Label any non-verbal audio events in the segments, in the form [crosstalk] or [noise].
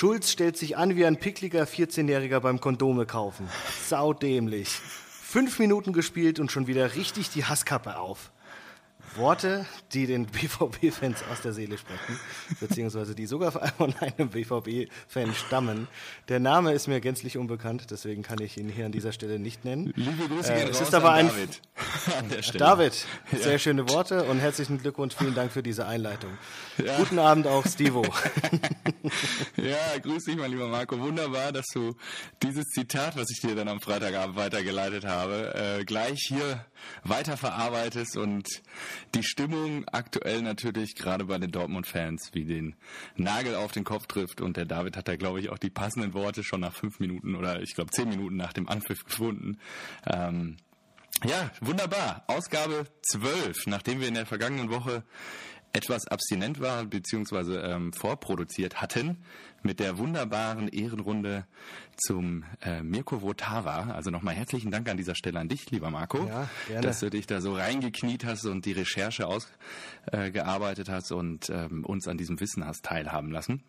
Schulz stellt sich an wie ein pickliger 14-Jähriger beim Kondome kaufen. Saudämlich. Fünf Minuten gespielt und schon wieder richtig die Hasskappe auf. Worte, die den [laughs] BVB-Fans aus der Seele sprechen, beziehungsweise die sogar von einem BVB-Fan stammen. Der Name ist mir gänzlich unbekannt, deswegen kann ich ihn hier an dieser Stelle nicht nennen. Liebe Grüße Äh, es ist aber ein- David. [laughs] David, sehr schöne Worte und herzlichen Glückwunsch, vielen Dank für diese Einleitung. Ja. Guten Abend auch, Stivo. [laughs] Ja, grüß dich, mein lieber Marco. Wunderbar, dass du dieses Zitat, was ich dir dann am Freitagabend weitergeleitet habe, äh, gleich hier weiterverarbeitest und die Stimmung aktuell natürlich gerade bei den Dortmund-Fans wie den Nagel auf den Kopf trifft. Und der David hat da, glaube ich, auch die passenden Worte schon nach fünf Minuten oder ich glaube zehn Minuten nach dem Anpfiff gefunden. Ähm, ja, wunderbar. Ausgabe 12, nachdem wir in der vergangenen Woche etwas abstinent waren beziehungsweise ähm, vorproduziert hatten mit der wunderbaren Ehrenrunde zum äh, Mirko Votava. Also nochmal herzlichen Dank an dieser Stelle an dich, lieber Marco, Ja, gerne. dass du dich da so reingekniet hast und die Recherche ausgearbeitet äh, hast und ähm, uns an diesem Wissen hast teilhaben lassen.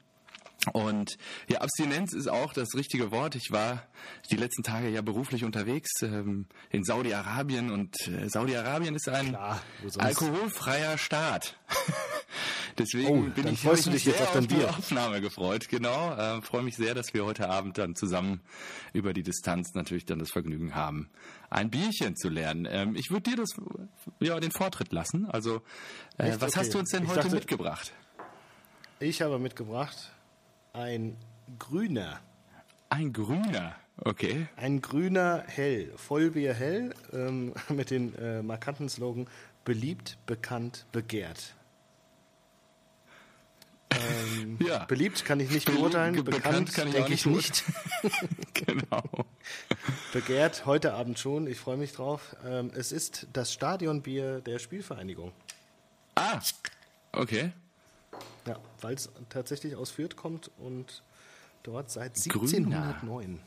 Und ja, Abstinenz ist auch das richtige Wort. Ich war die letzten Tage ja beruflich unterwegs ähm, in Saudi-Arabien und äh, Saudi-Arabien ist ein Klar, alkoholfreier Staat. [laughs] Deswegen Oh, bin ich, freust du mich dich jetzt sehr auf dein die. Aufnahme gefreut. Genau, äh, freue mich sehr, dass wir heute Abend dann zusammen über die Distanz natürlich dann das Vergnügen haben, ein Bierchen zu lernen. Ähm, ich würde dir das ja den Vortritt lassen. Also, äh, was Okay. hast du uns denn Ich heute dachte- mitgebracht? Ich habe mitgebracht ein grüner, Ein grüner. Okay. ein grüner Hell, Vollbier Hell, ähm, [laughs] mit dem äh, markanten Slogan beliebt, bekannt, begehrt. Ähm, [laughs] Ja. Beliebt kann ich nicht Be- beurteilen, ge- bekannt, bekannt kann ich denke ich nicht nicht. [laughs] genau. Begehrt heute Abend schon, ich freue mich drauf. Ähm, es ist das Stadionbier der Spielvereinigung. Ah, okay. Ja, weil es tatsächlich aus Fürth kommt und dort seit Grüner. 1709.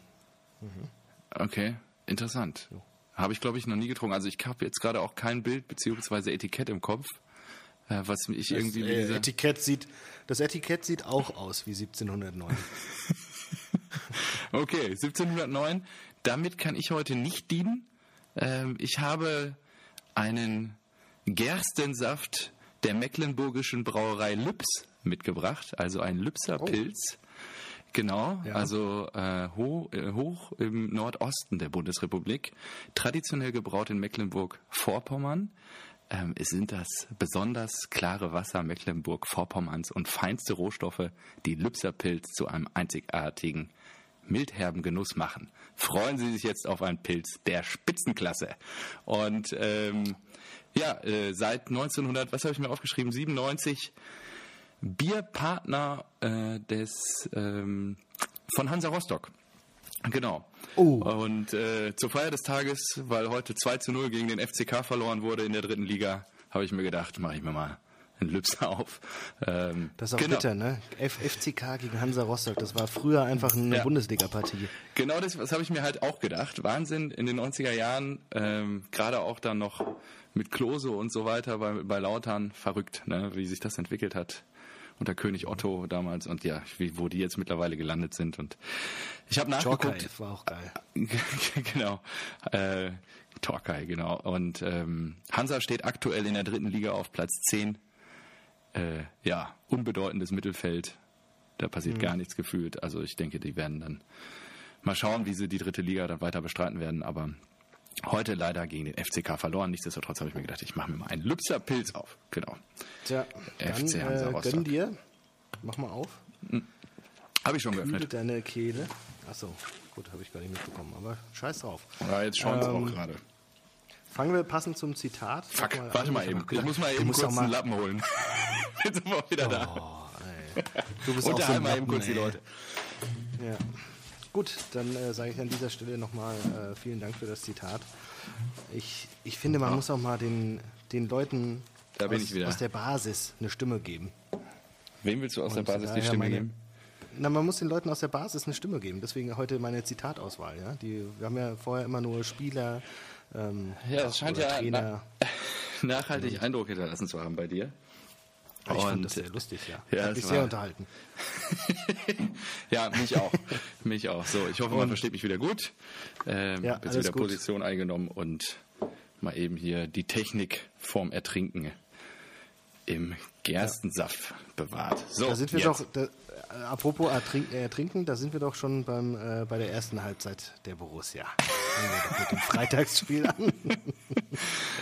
Okay, interessant. Habe ich, glaube ich, noch nie getrunken. Also ich habe jetzt gerade auch kein Bild beziehungsweise Etikett im Kopf, äh, was mich irgendwie das, mit äh. Etikett sieht, das Etikett sieht auch aus wie 1709. [laughs] Okay, 1709. Damit kann ich heute nicht dienen. Ähm, ich habe einen Gerstensaft der mecklenburgischen Brauerei Lübs mitgebracht, also ein Lübser Pilz. Genau, Ja. also äh, ho äh, hoch im Nordosten der Bundesrepublik, traditionell gebraut in Mecklenburg-Vorpommern. Ähm, es sind das besonders klare Wasser Mecklenburg-Vorpommerns und feinste Rohstoffe, die Lübser Pilz zu einem einzigartigen mildherben Genuss machen. Freuen Sie sich jetzt auf einen Pilz der Spitzenklasse. Und ähm, ja, äh, seit 1900, was habe ich mir aufgeschrieben, 97 Bierpartner äh, des ähm, von Hansa Rostock. Genau. Oh. Und äh, zur Feier des Tages, weil heute 2 zu 0 gegen den FCK verloren wurde in der dritten Liga, habe ich mir gedacht, mache ich mir mal einen Lübser auf. Ähm, Das ist auch genau. bitter, ne? F FCK gegen Hansa Rostock, das war früher einfach eine Ja. Bundesliga-Partie. Genau das, das habe ich mir halt auch gedacht. Wahnsinn, in den 90er Jahren, ähm, gerade auch dann noch mit Klose und so weiter bei, bei Lautern, verrückt, ne, wie sich das entwickelt hat. Unter König Otto damals und ja, wie, wo die jetzt mittlerweile gelandet sind. Und ich habe nachgeguckt. war auch geil. [laughs] genau. Äh, Torquay, genau. Und ähm, Hansa steht aktuell in der dritten Liga auf Platz 10. Äh, ja, unbedeutendes Mittelfeld. Da passiert gar nichts gefühlt. Also ich denke, die werden dann mal schauen, wie sie die dritte Liga dann weiter bestreiten werden. Aber heute leider gegen den FCK verloren. Nichtsdestotrotz habe ich mir gedacht, ich mache mir mal einen Lübser Pilz auf. Genau. Tja, dann FC Hansa äh, Rostock. gönn dir, mach mal auf, Habe ich schon kühle geöffnet. deine Kehle. Achso, gut, habe ich gar nicht mitbekommen, aber scheiß drauf. Ja, jetzt schauen sie Ähm, auch gerade. Fangen wir passend zum Zitat. Fuck, Sag warte an, mal eben. ich muss mal eben kurz einen mal, Lappen holen. [laughs] Jetzt sind wir auch wieder da. Oh. Du bist auch so Unterhalt ein mal eben kurz die. Leute. Ja. Gut, dann äh, sage ich an dieser Stelle nochmal äh, vielen Dank für das Zitat. Ich, ich finde, man muss auch mal den, den Leuten Da aus, aus der Basis eine Stimme geben. Wem willst du aus der Und Basis die daher Stimme meine- geben? Na, man muss den Leuten aus der Basis eine Stimme geben. Deswegen heute meine Zitatauswahl. Ja? Die, wir haben ja vorher immer nur Spieler, ähm, Ja, es scheint ja Trainer. [laughs] nachhaltig Eindruck hinterlassen zu haben bei dir. Ich fand das sehr lustig, ja. ja, Hat es mich sehr unterhalten. [laughs] Ja, mich auch. mich auch. So, ich hoffe, man versteht mich wieder gut. Ähm, Ja, jetzt wieder gut. Position eingenommen und mal eben hier die Technik vorm Ertrinken im Gerstensaft bewahrt. So, Da sind wir jetzt. doch, da, apropos ertrink, äh, Trinken, da sind wir doch schon beim, äh, bei der ersten Halbzeit der Borussia. Fangen wir doch mit dem [laughs] Freitagsspiel an.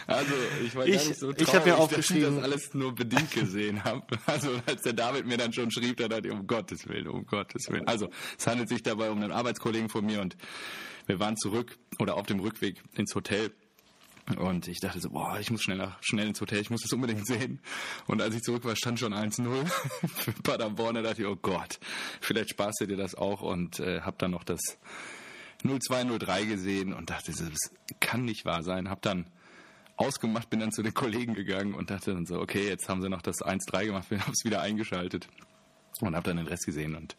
Also, ich war Ich- gar nicht so ich traurig, hab mir dass aufgeschrieben- ich das alles nur bedingt gesehen habe. Also, als der David mir dann schon schrieb, da dachte ich, um Gottes Willen, um Gottes Willen. Also, es handelt sich dabei um einen Arbeitskollegen von mir und wir waren zurück oder auf dem Rückweg ins Hotel. Und ich dachte so, boah, ich muss schnell, nach, schnell ins Hotel, ich muss das unbedingt sehen. Und als ich zurück war, stand schon 1-0 [laughs] für Paderborn. Da dachte ich, oh Gott, vielleicht sparst du dir das auch. Und äh, habe dann noch das 0-2, 0-3 gesehen und dachte, das kann nicht wahr sein. Hab dann ausgemacht, bin dann zu den Kollegen gegangen und dachte dann so, okay, jetzt haben sie noch das 1-3 gemacht, wir [laughs] haben wieder eingeschaltet und habe dann den Rest gesehen und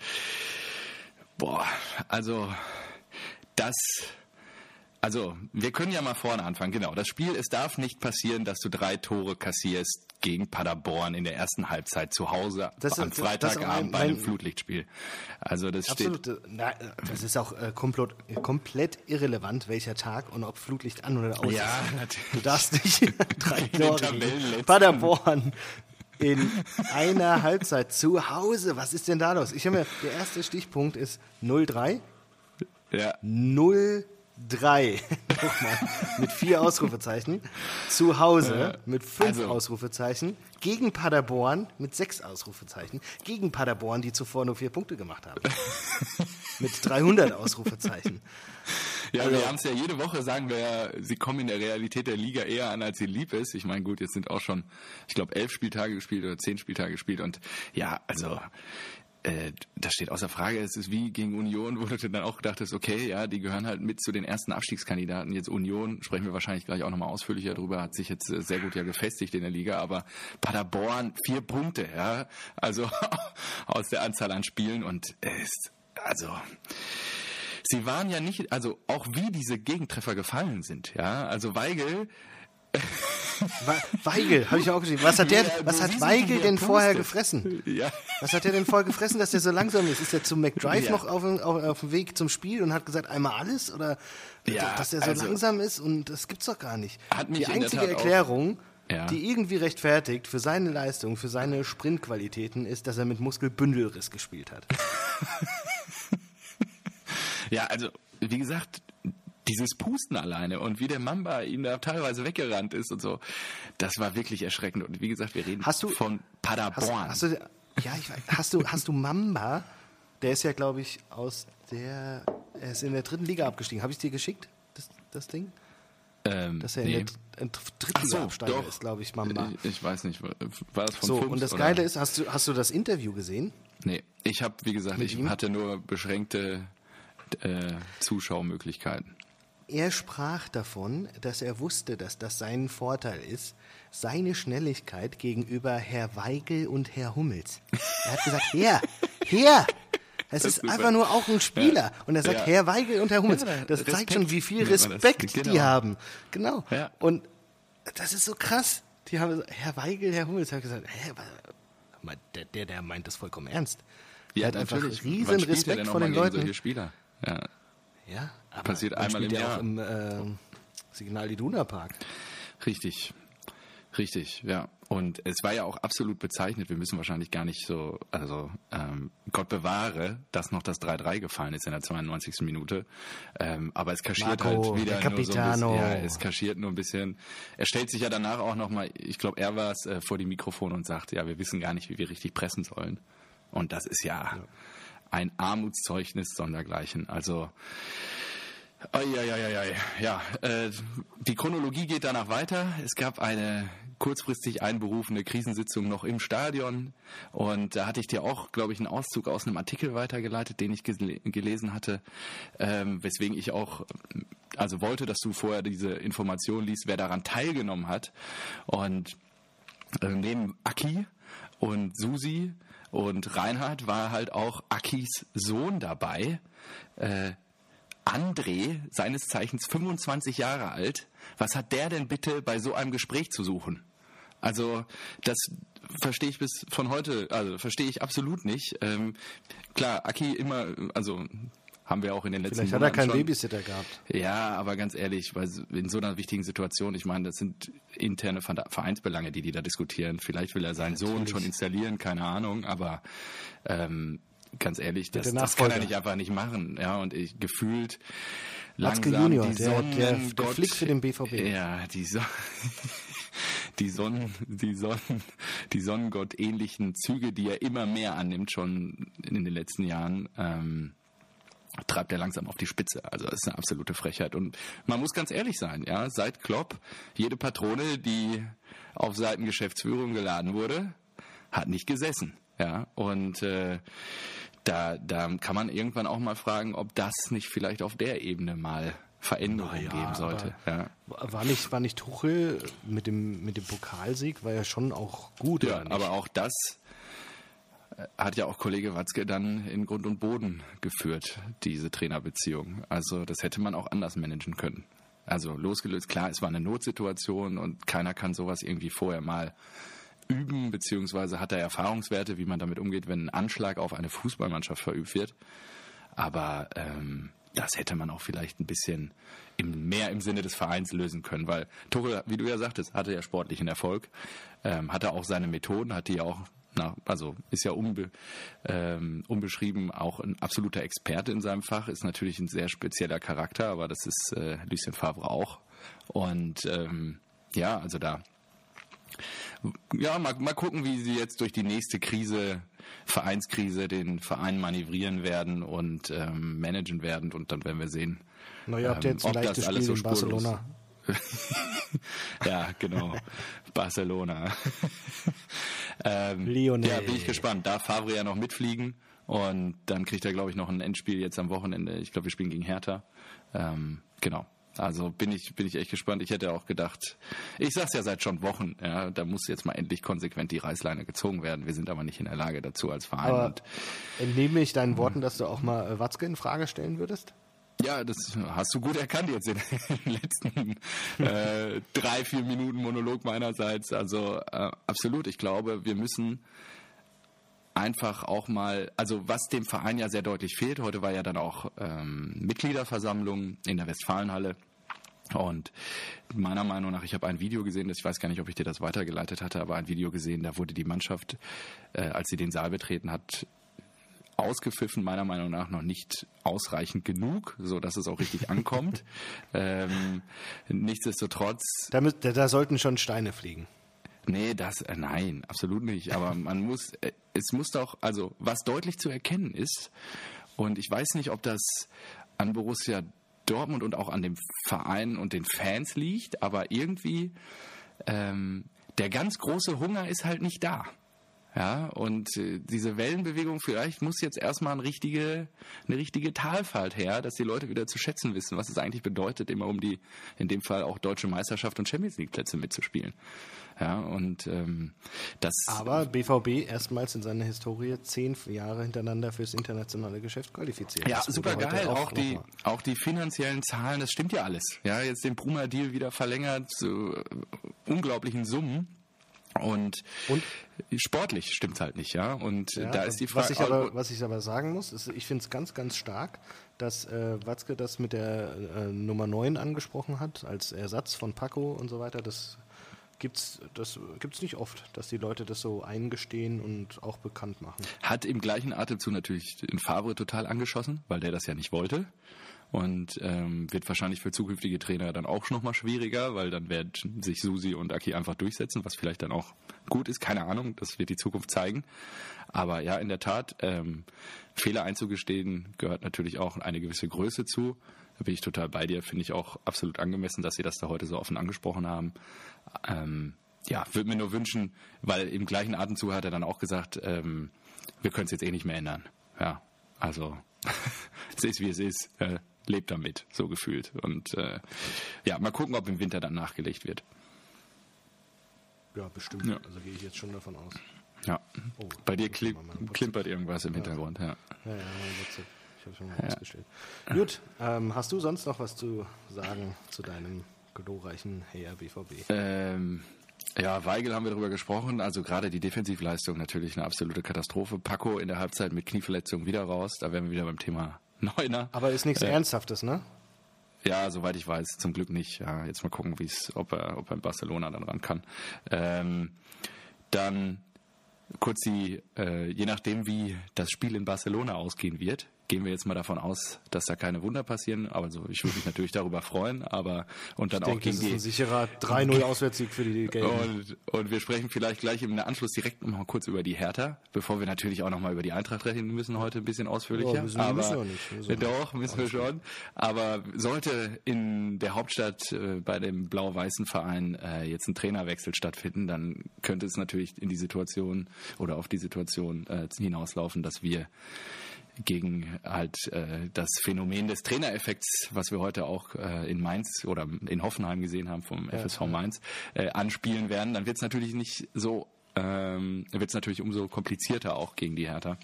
boah, also das also, wir können ja mal vorne anfangen. Genau, das Spiel, es darf nicht passieren, dass du drei Tore kassierst gegen Paderborn in der ersten Halbzeit zu Hause Das am ist Freitagabend mein- bei einem mein- Flutlichtspiel. Also, das steht Absolut. äh, Na, äh, das ist auch äh, komplett, komplett irrelevant, welcher Tag und ob Flutlicht an oder aus Ja, ist. natürlich. Du darfst nicht [laughs] drei Tore. Paderborn in einer Halbzeit zu Hause. Was ist denn da los? Ich habe mir, der erste Stichpunkt ist 0-3. ja, 0-3. Nochmal. [laughs] mit vier Ausrufezeichen. Zu Hause mit fünf also- Ausrufezeichen. Gegen Paderborn mit sechs Ausrufezeichen. Gegen Paderborn, die zuvor nur vier Punkte gemacht haben. [laughs] mit 300 Ausrufezeichen. Ja, Also- wir haben es ja jede Woche, sagen wir ja, sie kommen in der Realität der Liga eher an, als sie lieb ist. Ich meine, gut, jetzt sind auch schon, ich glaube, elf Spieltage gespielt oder zehn Spieltage gespielt und ja, also äh, das steht außer Frage. Es ist wie gegen Union, wo du dann auch dachtest, okay, ja, die gehören halt mit zu den ersten Abstiegskandidaten. Jetzt Union, sprechen wir wahrscheinlich gleich auch nochmal ausführlicher drüber, hat sich jetzt äh, sehr gut ja gefestigt in der Liga, aber Paderborn, vier Punkte, ja, also [laughs] aus der Anzahl an Spielen und es, also Sie waren ja nicht, also auch wie diese Gegentreffer gefallen sind, ja. Also Weigel, Weigel, habe ich auch geschrieben. Was hat, der, was hat Weigel denn vorher gefressen? Was hat er denn vorher gefressen, dass der so langsam ist? Ist er zum McDrive noch auf, dem- auf, auf dem Weg zum Spiel und hat gesagt, einmal alles? Oder Ja, dass er so also- langsam ist? Und das gibt's doch gar nicht. Die in der einzige Erklärung, Ja. die irgendwie rechtfertigt für seine Leistung, für seine Sprintqualitäten, ist, dass er mit Muskelbündelriss gespielt hat. [laughs] ja, also wie gesagt, dieses Pusten alleine und wie der Mamba ihm da teilweise weggerannt ist und so, das war wirklich erschreckend. Und wie gesagt, wir reden Hast du- von Hast, Paderborn. hast du, ja, ich hast du, hast du Mamba? Der ist ja, glaube ich, aus der, er ist in der dritten Liga abgestiegen. Habe ich dir geschickt, das, das Ding? ähm, Dass er nee. in der Dr- Drittliga-Absteiger ist, glaube ich, Mamba. Ich, ich weiß nicht, war das von So, Fums, und das oder? Geile ist, hast du, hast du das Interview gesehen? Nee, ich habe, wie gesagt, Mit ich ihm? hatte nur beschränkte äh, Zuschaumöglichkeiten. Er sprach davon, dass er wusste, dass das sein Vorteil ist, seine Schnelligkeit gegenüber Herr Weigel und Herr Hummels. Er hat gesagt, [laughs] Herr, Herr, es ist super. einfach nur auch ein Spieler. Und er sagt, Ja. Herr Weigel und Herr Hummels. Ja, Das Respekt zeigt schon, wie viel. Respekt die Genau. haben. Genau. Ja. Und das ist so krass. Die haben, so, Herr Weigel, Herr Hummels, hat gesagt, hä, der, der, der meint das vollkommen ernst. Er hat einfach riesen Respekt vor den Leuten. Solche Spieler. Ja. Ja, aber Passiert einmal im ja Jahr. auch im äh, Signal Iduna Park. Richtig. Richtig, ja. Und es war ja auch absolut bezeichnet, wir müssen wahrscheinlich gar nicht so, also ähm, Gott bewahre, dass noch das 3-3 gefallen ist in der 92. Minute. Ähm, aber es kaschiert Marco, halt wieder der nur so ein Capitano. bisschen. Ja, es kaschiert nur ein bisschen. Er stellt sich ja danach auch nochmal, ich glaube, er war es, äh, vor die Mikrofon und sagt, ja, wir wissen gar nicht, wie wir richtig pressen sollen. Und das ist ja, ein Armutszeugnis sondergleichen. Also Eieieiei. Ja, äh, die Chronologie geht danach weiter. Es gab eine kurzfristig einberufene Krisensitzung noch im Stadion und da hatte ich dir auch, glaube ich, einen Auszug aus einem Artikel weitergeleitet, den ich gele gelesen hatte, ähm, weswegen ich auch also wollte, dass du vorher diese Information liest, wer daran teilgenommen hat und äh, neben Aki und Susi und Reinhard war halt auch Akis Sohn dabei. Äh, André, seines Zeichens 25 Jahre alt, was hat der denn bitte bei so einem Gespräch zu suchen? Also das verstehe ich bis von heute, also verstehe ich absolut nicht. Ähm, klar, Aki immer, also haben wir auch in den letzten Vielleicht hat er Monaten keinen schon. Babysitter gehabt. Ja, aber ganz ehrlich, weil in so einer wichtigen Situation, ich meine, das sind interne Vereinsbelange, die die da diskutieren. Vielleicht will er seinen Sohn Natürlich. schon installieren, keine Ahnung, aber ähm, ganz ehrlich, das, der das kann er nicht einfach nicht machen. Ja, und ich gefühlt Watzke langsam Junior, die der- der- der Sonnengott- Flick für den BVB. Ja, die so [laughs] die Sonnen, die Sonnen, die Sonnengott ähnlichen Züge, die er immer mehr annimmt, schon in den letzten Jahren, ähm, treibt er langsam auf die Spitze. Also das ist eine absolute Frechheit. Und man muss ganz ehrlich sein, ja, seit Klopp, jede Patrone, die auf Seiten Geschäftsführung geladen wurde, hat nicht gesessen. Ja, und äh, da, da kann man irgendwann auch mal fragen, ob das nicht vielleicht auf der Ebene mal Veränderungen ja, geben sollte. Ja. War nicht, war nicht Tuchel mit dem, mit dem Pokalsieg, war ja schon auch gut, Ja, aber auch das hat ja auch Kollege Watzke dann in Grund und Boden geführt, diese Trainerbeziehung. Also das hätte man auch anders managen können. Also losgelöst, klar, es war eine Notsituation und keiner kann sowas irgendwie vorher mal üben, beziehungsweise hat er Erfahrungswerte, wie man damit umgeht, wenn ein Anschlag auf eine Fußballmannschaft verübt wird. Aber ähm, das hätte man auch vielleicht ein bisschen im, mehr im Sinne des Vereins lösen können, weil Tuchel, wie du ja sagtest, hatte ja sportlichen Erfolg, ähm, hatte auch seine Methoden, hat die auch, na, also ist ja unbe, ähm, unbeschrieben auch ein absoluter Experte in seinem Fach, ist natürlich ein sehr spezieller Charakter, aber das ist äh, Lucien Favre auch. Und ähm, ja, also da ja, mal, mal gucken, wie sie jetzt durch die nächste Krise, Vereinskrise, den Verein manövrieren werden und ähm, managen werden und dann werden wir sehen. Na, ihr habt ja ähm, ob das alles Spiel so in Barcelona. [laughs] Ja, genau. Barcelona. [laughs] ähm, Lionel. Ja, bin ich gespannt. Darf Favre ja noch mitfliegen und dann kriegt er, glaube ich, noch ein Endspiel jetzt am Wochenende. Ich glaube, wir spielen gegen Hertha. Ähm, genau. Also bin ich, bin ich echt gespannt. Ich hätte auch gedacht, ich sag's ja seit schon Wochen, ja, da muss jetzt mal endlich konsequent die Reißleine gezogen werden. Wir sind aber nicht in der Lage dazu als Verein. Aber entnehme ich deinen Worten, dass du auch mal äh, Watzke in Frage stellen würdest? Ja, das hast du gut erkannt jetzt in den [laughs] letzten äh, drei, vier Minuten Monolog meinerseits. Also äh, absolut, ich glaube, wir müssen einfach auch mal, also was dem Verein ja sehr deutlich fehlt, heute war ja dann auch ähm, Mitgliederversammlung in der Westfalenhalle. Und meiner Meinung nach, ich habe ein Video gesehen, das ich weiß gar nicht, ob ich dir das weitergeleitet hatte, aber ein Video gesehen, da wurde die Mannschaft, äh, als sie den Saal betreten hat, ausgepfiffen, meiner Meinung nach noch nicht ausreichend genug, so dass es auch richtig ankommt. [laughs] ähm, nichtsdestotrotz, Da, da sollten schon Steine fliegen. nee, das, äh, nein, absolut nicht. Aber man muss, äh, es muss doch, also was deutlich zu erkennen ist, und ich weiß nicht, ob das an Borussia Dortmund und auch an dem Verein und den Fans liegt, aber irgendwie ähm, der ganz große Hunger ist halt nicht da. Ja, und äh, diese Wellenbewegung, vielleicht muss jetzt erstmal eine richtige, eine richtige Talfahrt her, dass die Leute wieder zu schätzen wissen, was es eigentlich bedeutet, immer um die, in dem Fall auch deutsche Meisterschaft und Champions League Plätze mitzuspielen. Ja, und ähm, das Aber BVB erstmals in seiner Historie zehn Jahre hintereinander fürs internationale Geschäft qualifiziert. Ja, Das super geil. Auch, die, nochmal. auch die finanziellen Zahlen, das stimmt ja alles. Ja, jetzt den Bruma-Deal wieder verlängert zu äh, unglaublichen Summen. Und, Und? sportlich stimmt's halt nicht, ja. Und Ja, da ist die was Frage. ich, aber, was ich aber sagen muss, ist, ich finde es ganz, ganz stark, dass äh, Watzke das mit der äh, Nummer 9 angesprochen hat, als Ersatz von Paco und so weiter. Das gibt's, das gibt's nicht oft, dass die Leute das so eingestehen und auch bekannt machen. hat im gleichen Atemzug natürlich den Favre total angeschossen, weil der das ja nicht wollte. Und ähm, wird wahrscheinlich für zukünftige Trainer dann auch noch mal schwieriger, weil dann werden sich Susi und Aki einfach durchsetzen, was vielleicht dann auch gut ist. Keine Ahnung, das wird die Zukunft zeigen. Aber ja, in der Tat, ähm, Fehler einzugestehen gehört natürlich auch eine gewisse Größe zu. Da bin ich total bei dir. Finde ich auch absolut angemessen, dass Sie das da heute so offen angesprochen haben. Ähm, ja, würde mir nur wünschen, weil im gleichen Atemzug hat er dann auch gesagt, ähm, wir können es jetzt eh nicht mehr ändern. Ja, also [laughs] es ist wie es ist. Äh, lebt damit, so gefühlt. Und äh, ja, mal gucken, ob im Winter dann nachgelegt wird. Ja, bestimmt. Ja. Also gehe ich jetzt schon davon aus. Ja. Oh, Bei dir muss ich kli mal meine WhatsApp- klimpert irgendwas im Hintergrund. Ja. Ja, ja. Ich habe schon mal ausgestellt. Gut, ähm, hast du sonst noch was zu sagen zu deinem glorreichen Herr BVB? Ähm, Ja, Weigel haben wir darüber gesprochen. Also gerade die Defensivleistung natürlich eine absolute Katastrophe. Paco in der Halbzeit mit Knieverletzung wieder raus. Da wären wir wieder beim Thema Neuner. Aber ist nichts Äh, Ernsthaftes, ne? Ja, soweit ich weiß, zum Glück nicht. Ja, jetzt mal gucken, wie es, ob er, ob er in Barcelona dann ran kann. Ähm, dann kurz die, äh, je nachdem, wie das Spiel in Barcelona ausgehen wird, gehen wir jetzt mal davon aus, dass da keine Wunder passieren. Aber so, ich würde mich natürlich darüber freuen, aber und dann Ich auch denke, gegen das ist ein sicherer 3-0 Auswärtssieg für die Gelben. und, und wir sprechen vielleicht gleich im Anschluss direkt noch mal kurz über die Hertha, bevor wir natürlich auch noch mal über die Eintracht reden müssen heute ein bisschen ausführlicher. Ja, müssen wir- aber müssen wir nicht. Müssen nicht. doch müssen wir schon. Aber sollte in der Hauptstadt äh, bei dem blau-weißen Verein äh, jetzt ein Trainerwechsel stattfinden, dann könnte es natürlich in die Situation oder auf die Situation äh, hinauslaufen, dass wir gegen halt äh, das Phänomen des Trainereffekts, was wir heute auch äh, in Mainz oder in Hoffenheim gesehen haben vom FSV Mainz, äh, anspielen werden, dann wird es natürlich nicht so, ähm, wird es natürlich umso komplizierter auch gegen die Hertha.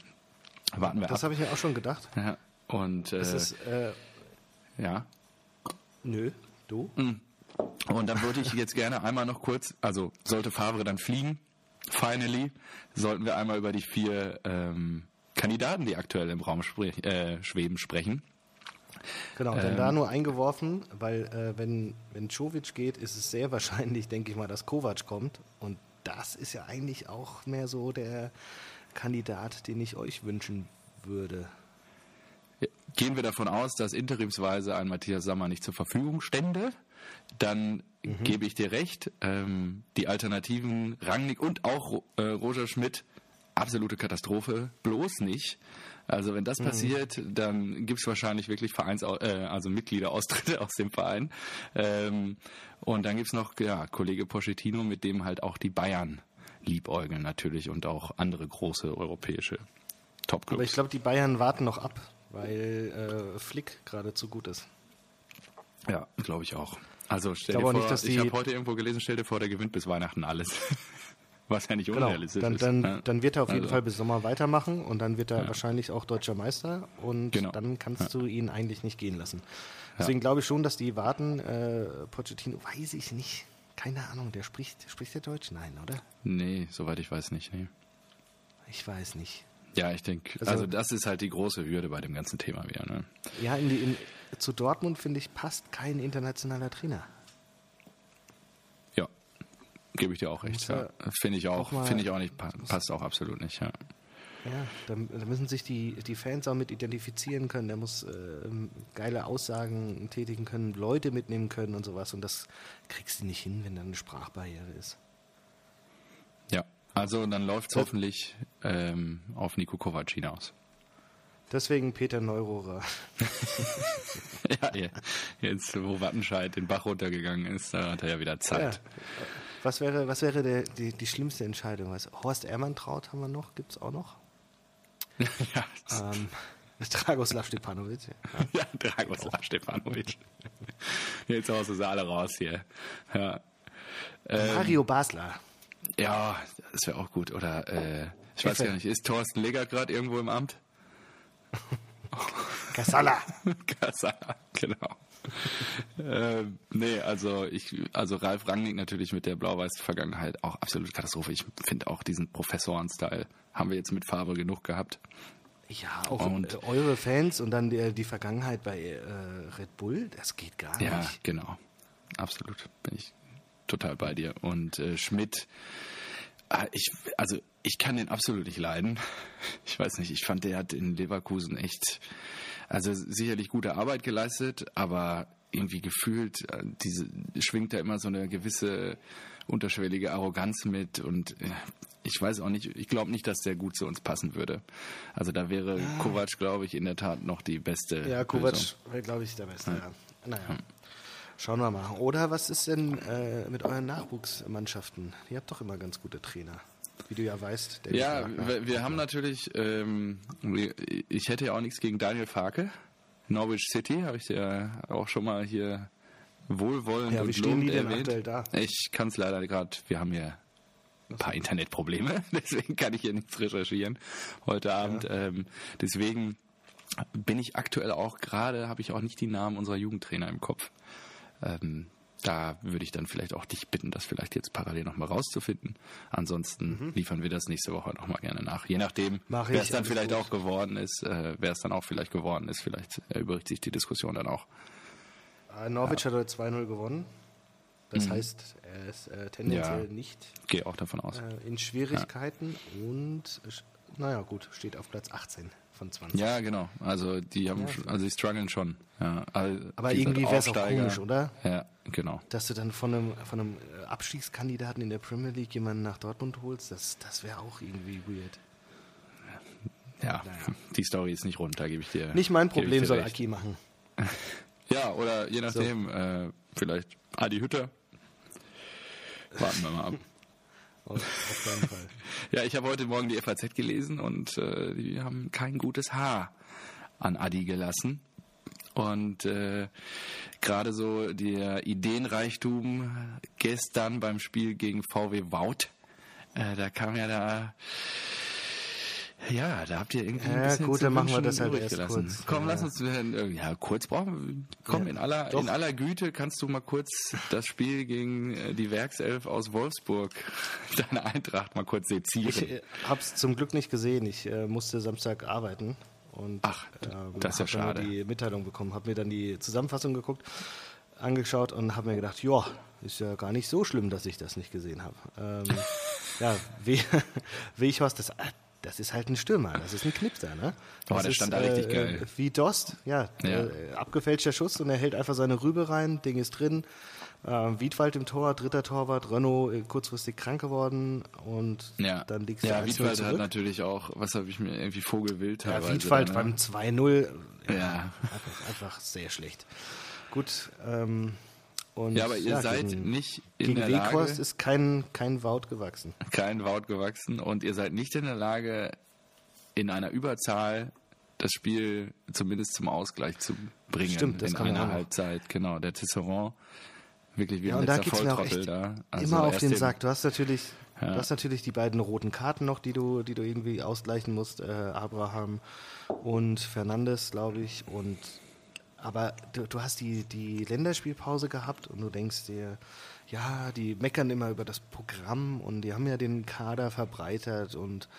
Warten wir Das ab. habe ich mir auch schon gedacht. Ja. Und äh, Das ist, äh, ja. nö, du? Und dann würde ich jetzt gerne einmal noch kurz, also sollte Favre dann fliegen, finally, sollten wir einmal über die vier ähm, Kandidaten, die aktuell im Raum spre äh, schweben, sprechen. Genau, Ähm. denn da nur eingeworfen, weil äh, wenn, wenn Czovic geht, ist es sehr [laughs] wahrscheinlich, denke ich mal, dass Kovac kommt. Und das ist ja eigentlich auch mehr so der Kandidat, den ich euch wünschen würde. Gehen wir davon aus, dass interimsweise ein Matthias Sammer nicht zur Verfügung stände, dann gebe ich dir recht. Ähm, die Alternativen Rangnick und auch äh, Roger Schmidt, absolute Katastrophe, bloß nicht. Also wenn das passiert, dann gibt es wahrscheinlich wirklich Vereins äh, also Mitgliederaustritte [laughs] aus dem Verein. Ähm, und dann gibt es noch ja, Kollege Pochettino, mit dem halt auch die Bayern liebäugeln natürlich und auch andere große europäische Topclubs. Aber ich glaube, die Bayern warten noch ab, weil äh, Flick gerade zu gut ist. Ja, glaube ich auch. Also stell glaube dir vor, nicht, dass ich habe heute irgendwo gelesen, stell dir vor, der gewinnt bis Weihnachten alles. [laughs] Was ja nicht Genau, unrealistisch dann, ist. dann, ja. dann wird er auf jeden Also, Fall bis Sommer weitermachen und dann wird er wahrscheinlich auch deutscher Meister und Genau. dann kannst du ihn eigentlich nicht gehen lassen. Deswegen glaube ich schon, dass die warten. Äh, Pochettino, weiß ich nicht. Keine Ahnung, der spricht, spricht der Deutsch? Nein, oder? Nee, soweit ich weiß nicht. Nee. Ich weiß nicht. Ja, ich denke, Also- also, das ist halt die große Hürde bei dem ganzen Thema wieder. Ne? Ja, in die, in, zu Dortmund, finde ich, passt kein internationaler Trainer. Gebe ich dir auch recht. Ja. Finde ich auch, finde ich auch nicht, pa- passt auch absolut nicht. Ja. Ja, da, da müssen sich die, die Fans auch mit identifizieren können. Der muss ähm, geile Aussagen tätigen können, Leute mitnehmen können und sowas. Und das kriegst du nicht hin, wenn da eine Sprachbarriere ist. ja, also dann läuft es hoffentlich ähm, auf Nico Kovac hinaus. Deswegen Peter Neurohrer. [laughs] ja, ja, jetzt wo Wattenscheid den Bach runtergegangen ist, da hat er ja wieder Zeit. Ja. Was wäre, was wäre der, die, die schlimmste Entscheidung? Was, Horst Ermantraut haben wir noch, gibt es auch noch. [laughs] ja, Ähm, Dragoslav Stepanovic. Ja. [laughs] Ja, Dragoslav Stefanovic. Jetzt haust du sie alle raus hier. Ja, Mario Basler. ja das wäre auch gut. Oder, äh, ich weiß gar nicht, ist Thorsten Legger gerade irgendwo im Amt? Casala. [laughs] Kasala, genau. Ähm, nee, also ich, also Ralf Rangnick natürlich mit der blau-weißen Vergangenheit auch absolute Katastrophe. Ich finde auch diesen Professoren-Style haben wir jetzt mit Farbe genug gehabt. Ja, auch Und- äh, eure Fans und dann die, die Vergangenheit bei äh, Red Bull, das geht gar Ja, nicht. genau. Absolut. Bin ich total bei dir. Und äh, Schmidt, ah, ich, also ich kann den absolut nicht leiden. [laughs] Ich weiß nicht, ich fand, der hat in Leverkusen echt, also sicherlich gute Arbeit geleistet, aber irgendwie gefühlt, äh, diese schwingt da immer so eine gewisse unterschwellige Arroganz mit und äh, ich weiß auch nicht, ich glaube nicht, dass der gut zu uns passen würde. Also da wäre Kovac, glaube ich, in der Tat noch die beste. Ja, Kovac wäre, glaube ich, der Beste. Ja. Naja. Schauen wir mal. Oder was ist denn äh, mit euren Nachwuchsmannschaften? Ihr habt doch immer ganz gute Trainer. Wie du ja weißt. Ja, wir, wir haben natürlich, ähm, ich hätte ja auch nichts gegen Daniel Farke. Norwich City habe ich dir auch schon mal hier wohlwollend Ja, wie und stehen lobend die denn erwähnt. da? Ich kann es leider gerade, wir haben hier ein paar Internetprobleme, [laughs] deswegen kann ich hier nichts recherchieren heute Abend. Ähm, deswegen bin ich aktuell auch gerade, habe ich auch nicht die Namen unserer Jugendtrainer im Kopf. Ähm, da würde ich dann vielleicht auch dich bitten, das vielleicht jetzt parallel nochmal rauszufinden. Ansonsten mhm. liefern wir das nächste Woche nochmal gerne nach. Je nachdem, wer es dann vielleicht gut. auch geworden ist, äh, wer es dann auch vielleicht geworden ist, vielleicht erübrigt sich die Diskussion dann auch. Äh, Norwich ja. hat heute 2-0 gewonnen. Das mhm. heißt, er ist äh, tendenziell ja, nicht gehe auch davon aus. Äh, in Schwierigkeiten ja. und naja gut, steht auf Platz 18 von 20. Ja, genau. Also die haben, ja. schon, also die strugglen schon. Ja, aber irgendwie wäre es auch komisch, oder? Ja, genau. Dass du dann von einem, von einem Abstiegskandidaten in der Premier League jemanden nach Dortmund holst, das, das wäre auch irgendwie weird. Ja, naja. die Story ist nicht rund, da gebe ich dir. Nicht mein Problem, soll Aki machen. [laughs] ja, oder je nachdem, so. äh, vielleicht Adi Hütter. Warten wir mal ab. Auf keinen Fall. [laughs] ja, ich habe heute Morgen die FAZ gelesen und äh, die haben kein gutes Haar an Adi gelassen. Und äh, gerade so der Ideenreichtum gestern beim Spiel gegen VW Wout, äh, da kam ja da ja, da habt ihr irgendwie ein bisschen gut, dann machen wir das halt erst gelassen. kurz. Komm, ja. lass uns ja kurz brauchen. Wir, komm, ja, in aller doch. in aller Güte kannst du mal kurz das Spiel gegen äh, die Werkself aus Wolfsburg, [laughs] deine Eintracht mal kurz sezieren. Ich äh, hab's zum Glück nicht gesehen. Ich äh, musste Samstag arbeiten und Ach, ähm, das ist ja schade. die Mitteilung bekommen, habe mir dann die Zusammenfassung geguckt, angeschaut und habe mir gedacht, ja, ist ja gar nicht so schlimm, dass ich das nicht gesehen habe. Ähm, [laughs] ja, wie, [laughs] wie ich was das das ist halt ein Stürmer, das ist ein Knipser, ne? Das oh, der stand da richtig äh, geil. Wie Dost, ja, ja. Äh, abgefälschter Schuss und er hält einfach seine Rübe rein, Ding ist drin. Äh, Wiedwald im Tor, dritter Torwart, Renault äh, kurzfristig krank geworden und ja. dann liegt Ja, Wiedwald hat natürlich auch, was habe ich mir irgendwie Vogelwild Ja, Wiedwald ne? beim 2-0, ja. Einfach, einfach, sehr schlecht. Gut, ähm, und ja, aber ihr ja, seid gegen, nicht in gegen der Lage. Weghorst ist kein, kein Wout gewachsen. [laughs] Kein Wout gewachsen und ihr seid nicht in der Lage, in einer Überzahl das Spiel zumindest zum Ausgleich zu bringen Stimmt, das in einer Halbzeit. Genau, der Tisserand wirklich wie ja, ein letzter Volltrottel da. Also immer auf den Sack. Du hast natürlich, ja. du hast natürlich die beiden roten Karten noch, die du, die du irgendwie ausgleichen musst. Äh, Abraham und Fernandes, glaube ich. Und aber du, du hast die, die Länderspielpause gehabt und du denkst dir, ja, die meckern immer über das Programm und die haben ja den Kader verbreitert und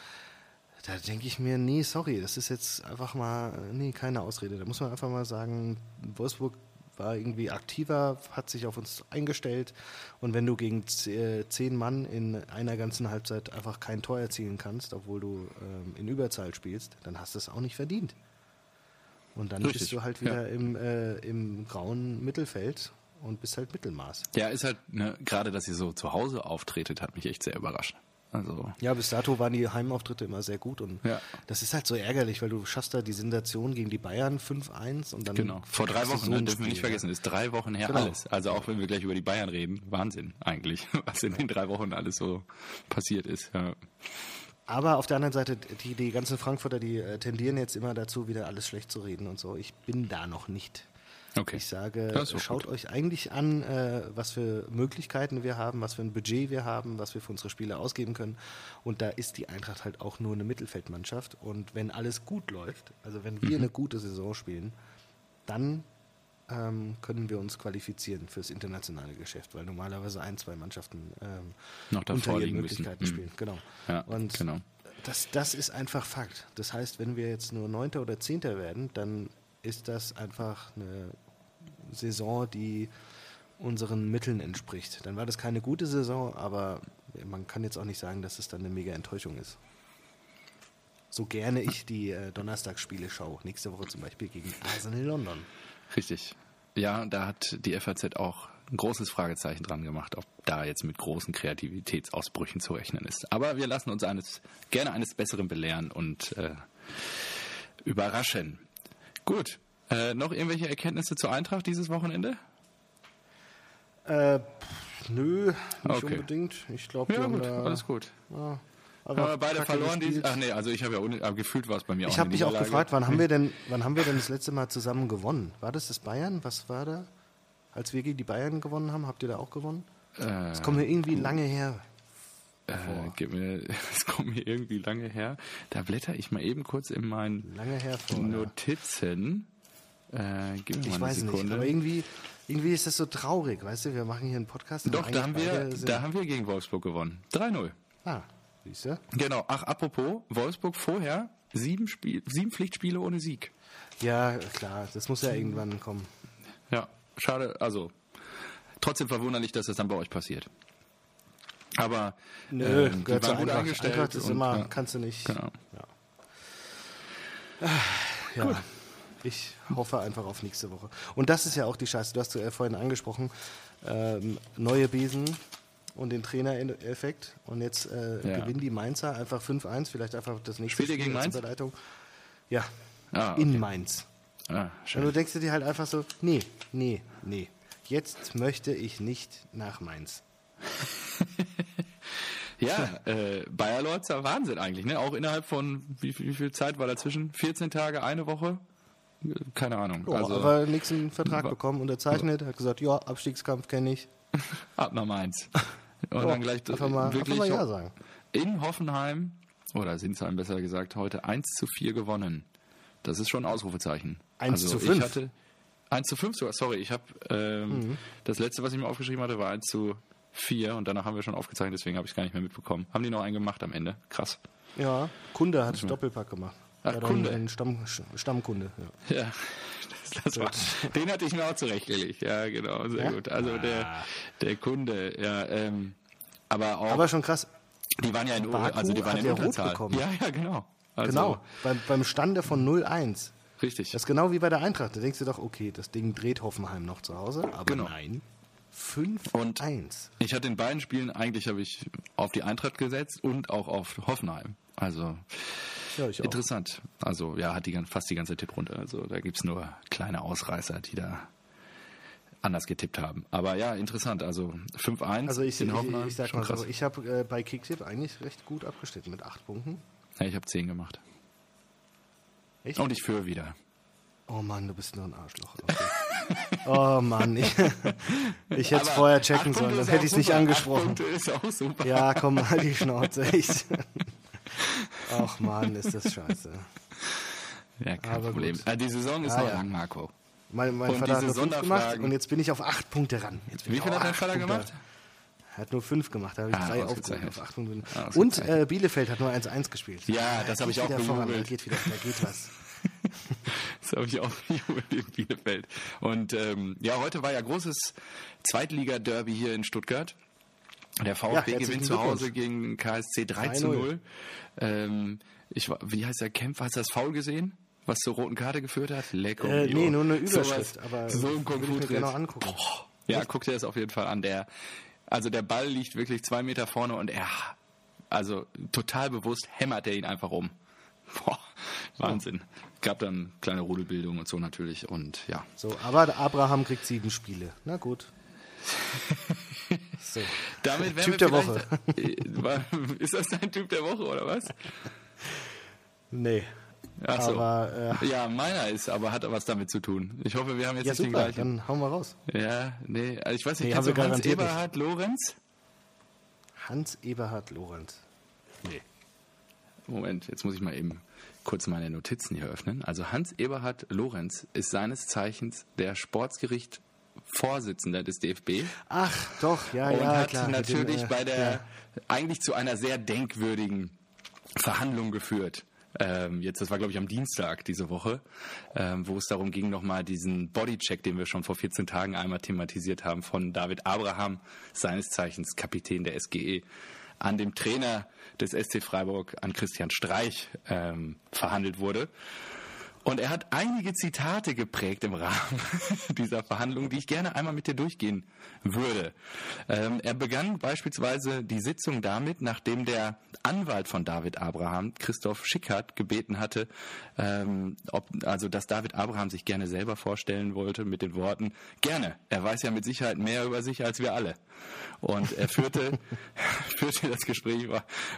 da denke ich mir, nee, sorry, das ist jetzt einfach mal, nee, keine Ausrede. Da muss man einfach mal sagen, Wolfsburg war irgendwie aktiver, hat sich auf uns eingestellt und wenn du gegen äh, zehn Mann in einer ganzen Halbzeit einfach kein Tor erzielen kannst, obwohl du ähm, in Überzahl spielst, dann hast du es auch nicht verdient. Und dann Richtig. bist du halt wieder ja. im, äh, im grauen Mittelfeld und bist halt Mittelmaß. Ja, ist halt, ne, gerade dass ihr so zu Hause auftretet, hat mich echt sehr überrascht. Also ja, bis dato waren die Heimauftritte immer sehr gut und ja. das ist halt so ärgerlich, weil du schaffst da die Sensation gegen die Bayern 5-1 und dann. Genau, vor drei Wochen, so ne, dürfen wir nicht vergessen, ist drei Wochen her genau. alles. Also auch wenn wir gleich über die Bayern reden, Wahnsinn eigentlich, [laughs] was in den drei Wochen alles so passiert ist. Ja. Aber auf der anderen Seite, die, die ganzen Frankfurter, die äh, tendieren jetzt immer dazu, wieder alles schlecht zu reden und so. Ich bin da noch nicht. Okay. Ich sage, schaut gut. euch eigentlich an, äh, was für Möglichkeiten wir haben, was für ein Budget wir haben, was wir für unsere Spiele ausgeben können. Und da ist die Eintracht halt auch nur eine Mittelfeldmannschaft. Und wenn alles gut läuft, also wenn wir mhm. eine gute Saison spielen, dann ähm, können wir uns qualifizieren fürs internationale Geschäft, weil normalerweise ein, zwei Mannschaften ähm, noch unter ihren Möglichkeiten müssen. spielen. Genau. Ja, Und genau. Das, das ist einfach Fakt. Das heißt, wenn wir jetzt nur Neunter oder Zehnter werden, dann ist das einfach eine Saison, die unseren Mitteln entspricht. Dann war das keine gute Saison, aber man kann jetzt auch nicht sagen, dass es dann eine mega Enttäuschung ist. So gerne ich die äh, Donnerstagsspiele schaue. Nächste Woche zum Beispiel gegen Arsenal London. Richtig. Ja, da hat die FAZ auch ein großes Fragezeichen dran gemacht, ob da jetzt mit großen Kreativitätsausbrüchen zu rechnen ist. Aber wir lassen uns eines, gerne eines Besseren belehren und äh, überraschen. Gut. Äh, noch irgendwelche Erkenntnisse zur Eintracht dieses Wochenende? Äh, nö, nicht okay. unbedingt. Ich glaube, ja, gut, alles gut. Ja, aber beide verloren die. Ach nee, also ich habe ja äh, gefühlt war es bei mir ich auch. Ich habe dich auch gefragt, wann haben wir denn, wann haben wir denn das letzte Mal zusammen gewonnen? War das das Bayern? Was war da? Als wir gegen die Bayern gewonnen haben, habt ihr da auch gewonnen? Äh, das kommt mir irgendwie lange her. Äh, gib mir, [laughs] das kommt mir irgendwie lange her. Da blätter ich mal eben kurz in meinen vor, Notizen. Äh, gib mir ich mal eine weiß Sekunde. nicht, aber irgendwie, Irgendwie ist das so traurig, weißt du? Wir machen hier einen Podcast. Doch, da haben, wir, da haben wir gegen Wolfsburg gewonnen. 3-0. Ah, siehst du? Genau. Ach, apropos, Wolfsburg vorher sieben, Spiel, sieben Pflichtspiele ohne Sieg. Ja, klar, das muss ja irgendwann kommen. Ja, schade. Also, trotzdem verwunderlich, dass das dann bei euch passiert. Aber Nö, ähm, die waren gut eingestellt. Eintracht ist und, immer, ja, kannst du nicht. Genau. Ja. Ich hoffe einfach auf nächste Woche. Und das ist ja auch die Scheiße. Du hast äh, vorhin angesprochen, ähm, neue Besen und den Trainereffekt. Und jetzt äh, Ja. gewinnen die Mainzer einfach 5-1, vielleicht einfach das nächste Spielt ihr gegen Mainz? Ja, Ah, in okay. Mainz. Ah, Und schön. du denkst dir halt einfach so, nee, nee, nee. Jetzt möchte ich nicht nach Mainz. [laughs] Ja, äh, Bayer Lorzer Wahnsinn eigentlich, ne? Auch innerhalb von wie, viel- wie viel Zeit war dazwischen? 14 Tage, eine Woche? Keine Ahnung. Ja, also aber nächsten Vertrag bekommen, unterzeichnet, hat gesagt, ja, Abstiegskampf kenne ich. Ab nach Mainz. Und Ja, dann gleich einfach mal, wirklich einfach mal Ja sagen. in Hoffenheim, oder Sinsheim besser gesagt, heute 1 zu 4 gewonnen. Das ist schon ein Ausrufezeichen. 1 also zu Ich 5. hatte 1 zu 5 sogar, sorry. Ich habe ähm, Mhm. das letzte, was ich mir aufgeschrieben hatte, war 1 zu 4 und danach haben wir schon aufgezeichnet, deswegen habe ich es gar nicht mehr mitbekommen. Haben die noch einen gemacht am Ende? Krass. Ja, Kunde hat Doppelpack gemacht. Ach, dann Kunde. Ein Stamm, Stammkunde. Ja. Ja, das, das war, den hatte ich mir auch zurechtgelegt. Ja, genau, sehr Ja? gut. Also der, der Kunde, ja, ähm, aber auch, Aber schon krass. die waren ja in, Baku also die waren in ja rot Unterzahl. bekommen. Ja, ja, genau. Also, Genau. Beim, beim Stande von 0-1. Richtig. Das ist genau wie bei der Eintracht. Da denkst du doch, okay, das Ding dreht Hoffenheim noch zu Hause. Aber Genau. nein. Und 5-1. ich hatte in beiden Spielen eigentlich habe ich auf die Eintracht gesetzt und auch auf Hoffenheim. Also Ja, ich auch. interessant. Also ja, hat die fast die ganze Tipprunde. Also da gibt's nur kleine Ausreißer, die da anders getippt haben. Aber ja, interessant. Also 5-1 Also ich, in ich, Hoffenheim. ich sag mal so, ich habe äh, bei Kicktipp eigentlich recht gut abgeschnitten mit 8 Punkten. Ja, ich habe 10 gemacht. Echt? Und ich führe wieder. Oh Mann, du bist nur ein Arschloch. Okay. [laughs] oh Mann, ich, ich hätte es vorher checken sollen, dann hätte ich es nicht angesprochen. Ja, komm, halt die Schnauze, echt. [laughs] Ach Mann, ist das scheiße. Ja, kein Aber Problem. gut. Ah, die Saison ist Ah, noch ja. lang, Marco. Mein, mein Und Vater hat nur fünf gemacht und jetzt bin ich auf 8 Punkte ran. Jetzt bin Wie viel hat dein acht Vater Punkte. gemacht? Er hat nur 5 gemacht, da habe ich Ah, 3 ausgezeichnet. aufgehoben auf 8 Punkte. Ah, Und äh, Bielefeld hat nur 1-1 gespielt. Ja, Da das habe ich auch wieder voran, Da geht wieder, da geht was. [laughs] Das habe ich auch gejubelt in Bielefeld. Und ähm, ja, heute war ja großes Zweitliga-Derby hier in Stuttgart. Der VfB herzlichen gewinnt zu Hause gegen KSC 3 zu 3-0. 0. Ähm, ich, wie heißt der Kämpfer? Hast du das Foul gesehen? Was zur roten Karte geführt hat? Lecker. Äh, nee, nur eine Überschrift, Sowas- aber so ein gerne noch angucken. Ja, guck dir das auf jeden Fall an. Der, also der Ball liegt wirklich zwei Meter vorne und er, also total bewusst hämmert er ihn einfach um. Boah, Wahnsinn. Gab dann kleine Rudelbildung und so natürlich und ja. So, aber Abraham kriegt 7 Spiele. Na gut. [laughs] So. Damit Typ der war- [laughs] Ist das dein Typ der Woche oder was? Nee. Ach so. Aber äh, Ja, meiner ist, aber hat was damit zu tun. Ich hoffe, wir haben jetzt ja, nicht den super, gleichen. dann hauen wir raus. Ja, nee, also ich weiß nicht, Nee, kennst du Hans garantiert nicht. Eberhard Lorenz? Hans Eberhard Lorenz. Nee. Moment, jetzt muss ich mal eben kurz meine Notizen hier öffnen. Also Hans Eberhard Lorenz ist seines Zeichens der Sportsgericht Vorsitzender des DFB Ach, doch, ja, und ja, hat klar. mit dem, natürlich äh, bei der ja. eigentlich zu einer sehr denkwürdigen Verhandlung geführt. Ähm, jetzt, das war glaube ich am Dienstag diese Woche, ähm, wo es darum ging, nochmal diesen Bodycheck, den wir schon vor 14 Tagen einmal thematisiert haben, von David Abraham, seines Zeichens Kapitän der SGE, an dem Trainer des SC Freiburg, an Christian Streich, ähm, verhandelt wurde. Und er hat einige Zitate geprägt im Rahmen [laughs] dieser Verhandlungen, die ich gerne einmal mit dir durchgehen würde. Ähm, er begann beispielsweise die Sitzung damit, nachdem der Anwalt von David Abraham, Christoph Schickert, gebeten hatte, ähm, ob, also dass David Abraham sich gerne selber vorstellen wollte mit den Worten, gerne, er weiß ja mit Sicherheit mehr über sich als wir alle. Und er führte, [laughs] führte das Gespräch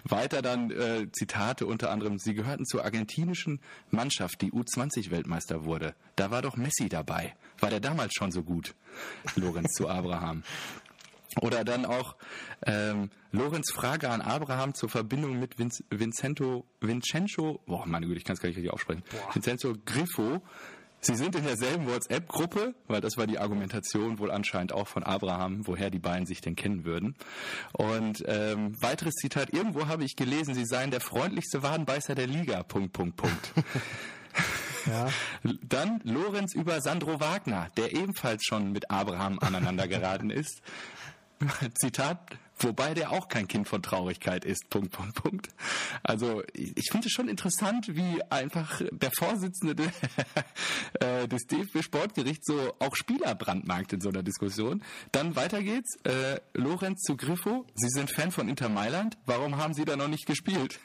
weiter dann äh, Zitate unter anderem, sie gehörten zur argentinischen Mannschaft, die U20-Weltmeister wurde. Da war doch Messi dabei. War der damals schon so gut? Lorenz zu Abraham. Oder dann auch ähm, Lorenz Frage an Abraham zur Verbindung mit Vinc Vincento, Vincenzo, boah, meine Güte, ich kann es gar nicht richtig aussprechen. Vincenzo Griffo, Sie sind in derselben WhatsApp-Gruppe, weil das war die Argumentation wohl anscheinend auch von Abraham, woher die beiden sich denn kennen würden. Und ähm, weiteres Zitat, irgendwo habe ich gelesen, sie seien der freundlichste Wadenbeißer der Liga. Punkt, Punkt, Punkt. [laughs] Ja. Dann Lorenz über Sandro Wagner, der ebenfalls schon mit Abraham aneinander geraten [laughs] ist. Zitat, wobei der auch kein Kind von Traurigkeit ist. Punkt, Punkt, Punkt. Also ich finde es schon interessant, wie einfach der Vorsitzende de, [laughs] äh, des DFB Sportgerichts so auch Spieler brandmarkt in so einer Diskussion. Dann weiter geht's. Äh, Lorenz zu Griffo. Sie sind Fan von Inter Mailand. Warum haben Sie da noch nicht gespielt?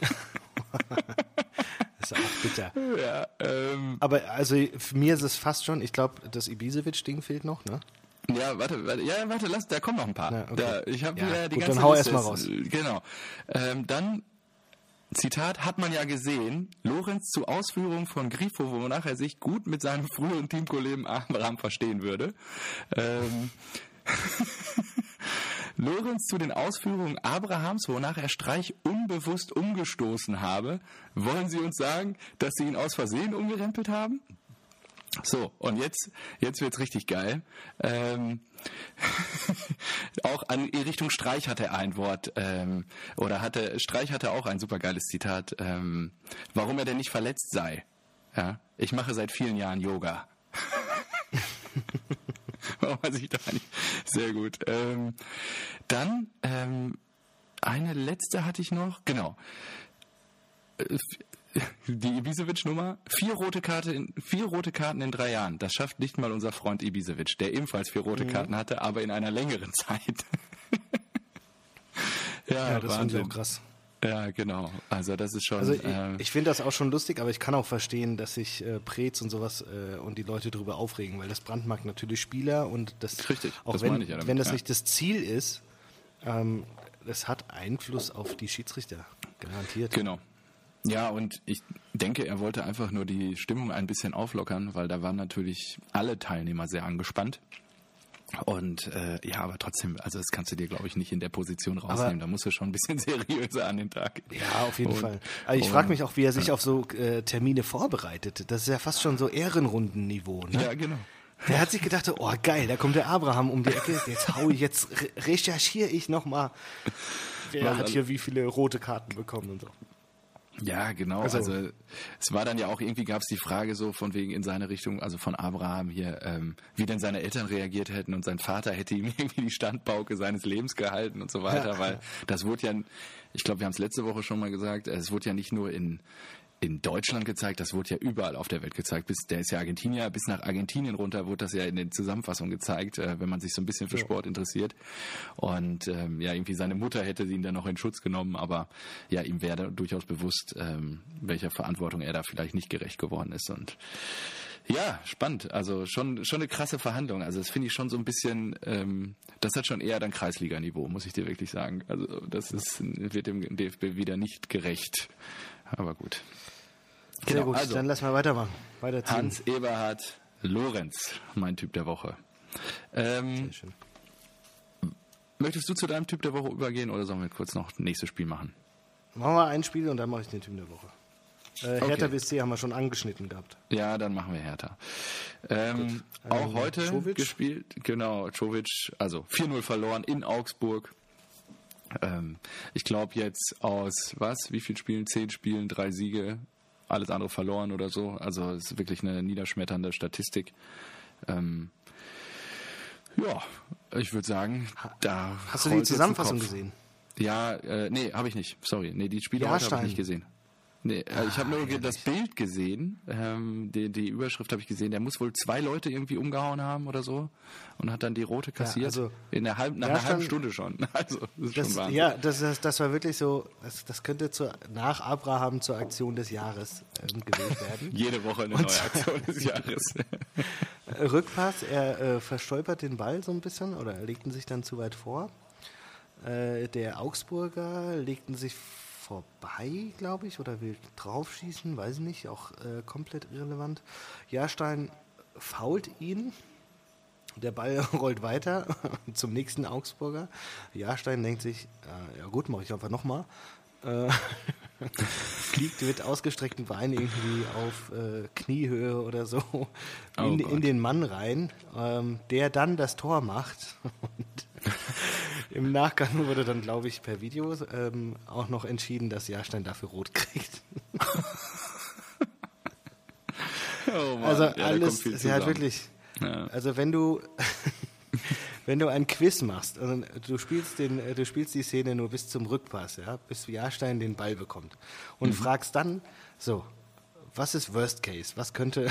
[laughs] ist auch bitter. [laughs] Ja, ähm, Aber also für mir ist es fast schon, ich glaube, das Ibisevic-Ding fehlt noch, ne? Ja, warte, warte, ja, warte, lass, da kommen noch ein paar. Ja, okay. da, ich habe ja, die gut, ganze dann hau erst mal raus. Genau. Ähm, dann Zitat, hat man ja gesehen, Lorenz zu Ausführungen von Grifo, wonach er sich gut mit seinem früheren Teamkollegen Abraham verstehen würde. Ähm, [laughs] [laughs] Lorenz zu den Ausführungen Abrahams, wonach er Streich unbewusst umgestoßen habe. Wollen Sie uns sagen, dass Sie ihn aus Versehen umgerempelt haben? So, und jetzt, jetzt wird's richtig geil. Ähm, [laughs] auch an Richtung Streich hatte er ein Wort, ähm, oder hatte, Streich hatte auch ein supergeiles Zitat, ähm, warum er denn nicht verletzt sei. Ja, ich mache seit vielen Jahren Yoga. [laughs] [laughs] warum weiß ich da nicht. Sehr gut. Ähm, dann, ähm, eine letzte hatte ich noch, genau. Äh, die Ibisevic-Nummer, vier rote Karte in, vier rote Karten in drei Jahren. Das schafft nicht mal unser Freund Ibisevic, der ebenfalls vier rote mhm. Karten hatte, aber in einer längeren [laughs] Zeit. ja, ja, das finde ich auch krass. Ja, genau. Also das ist schon. Also ich, äh, ich finde das auch schon lustig, aber ich kann auch verstehen, dass sich äh, Prez und sowas äh, und die Leute darüber aufregen, weil das brandmarkt natürlich Spieler und das richtig. Auch das wenn, ja damit, wenn das ja. nicht das Ziel ist, ähm, das hat Einfluss auf die Schiedsrichter garantiert. Genau. Ja, und ich denke, er wollte einfach nur die Stimmung ein bisschen auflockern, weil da waren natürlich alle Teilnehmer sehr angespannt. Und äh, ja, aber trotzdem, also das kannst du dir, glaube ich, nicht in der Position rausnehmen. Aber da musst du schon ein bisschen [laughs] seriöser an den Tag. Ja, auf jeden und, Fall. Also ich frage mich auch, wie er sich ja. auf so äh, Termine vorbereitet. Das ist ja fast schon so Ehrenrundenniveau. Ne? Ja, genau. Der hat sich gedacht, oh geil, da kommt der Abraham um die Ecke, jetzt hau ich, jetzt recherchiere ich nochmal, wer hat hier wie viele rote Karten bekommen und so. Ja, genau. Also, also, es war dann ja auch irgendwie gab es die Frage so von wegen in seine Richtung, also von Abraham hier, ähm, wie denn seine Eltern reagiert hätten und sein Vater hätte ihm [laughs] irgendwie die Standbauke seines Lebens gehalten und so weiter, ja. weil das wurde ja, ich glaube, wir haben es letzte Woche schon mal gesagt, es wurde ja nicht nur in in Deutschland gezeigt, das wurde ja überall auf der Welt gezeigt. Bis, der ist ja Argentinier, bis nach Argentinien runter wurde das ja in den Zusammenfassungen gezeigt, äh, wenn man sich so ein bisschen für Sport interessiert. Und ähm, ja, irgendwie seine Mutter hätte ihn dann noch in Schutz genommen, aber ja, ihm wäre durchaus bewusst, ähm, welcher Verantwortung er da vielleicht nicht gerecht geworden ist. Und ja, spannend. Also schon schon eine krasse Verhandlung. Also das finde ich schon so ein bisschen, ähm, das hat schon eher dann Kreisliga-Niveau, muss ich dir wirklich sagen. Also das ist wird dem DFB wieder nicht gerecht. Aber gut. Sehr genau, gut, also, dann lass mal weitermachen. Weiterziehen. Hans Eberhard Lorenz, mein Typ der Woche. Ähm, Sehr schön. Möchtest du zu deinem Typ der Woche übergehen oder sollen wir kurz noch das nächste Spiel machen? Machen wir ein Spiel und dann mache ich den Typ der Woche. Äh, Hertha okay. BSC haben wir schon angeschnitten gehabt. Ja, dann machen wir Hertha. Ähm, auch ähm, heute Czovic? gespielt, genau, Czovic, also 4-0 verloren in Augsburg. Ähm, ich glaube jetzt aus, was, wie viel Spielen? Zehn Spielen, drei Siege, alles andere verloren oder so. Also es ist wirklich eine niederschmetternde Statistik. Ähm, ja, ich würde sagen, da. Hast du die Zusammenfassung gesehen? Ja, äh, nee, habe ich nicht. Sorry. Nee, die Spiele habe ich nicht gesehen. Nee, äh, ich habe nur ja, das Bild gesehen, ähm, die, die Überschrift habe ich gesehen. Der muss wohl zwei Leute irgendwie umgehauen haben oder so und hat dann die rote kassiert. Ja, also, in der halb, nach einer halben Stunde schon. [laughs] Also, das ist das, schon Ja, das, das, das war wirklich so, das, das könnte zur, nach Abraham zur Aktion des Jahres ähm, gewählt werden. [laughs] Jede Woche eine und, neue Aktion des [laughs] Jahres. Rückpass, er äh, verstolpert den Ball so ein bisschen oder legten sich dann zu weit vor. Äh, der Augsburger legten sich vorbei, glaube ich, oder will draufschießen, weiß ich nicht, auch äh, komplett irrelevant. Jahrstein fault ihn. Der Ball [laughs] rollt weiter [laughs] zum nächsten Augsburger. Jahrstein denkt sich, äh, ja gut, mache ich einfach nochmal. Äh, [laughs] fliegt mit ausgestreckten Beinen irgendwie auf äh, Kniehöhe oder so Oh in, Gott. in den Mann rein, ähm, der dann das Tor macht. Und im Nachgang wurde dann, glaube ich, per Video ähm, auch noch entschieden, dass Jahrstein dafür rot kriegt. Oh Mann, Also ja, alles, sie hat zusammen. wirklich, Ja. also wenn du, [laughs] wenn du ein Quiz machst und du spielst den, du spielst die Szene nur bis zum Rückpass, ja, bis Jahrstein den Ball bekommt Mhm. und fragst dann, so, was ist Worst Case? Was könnte,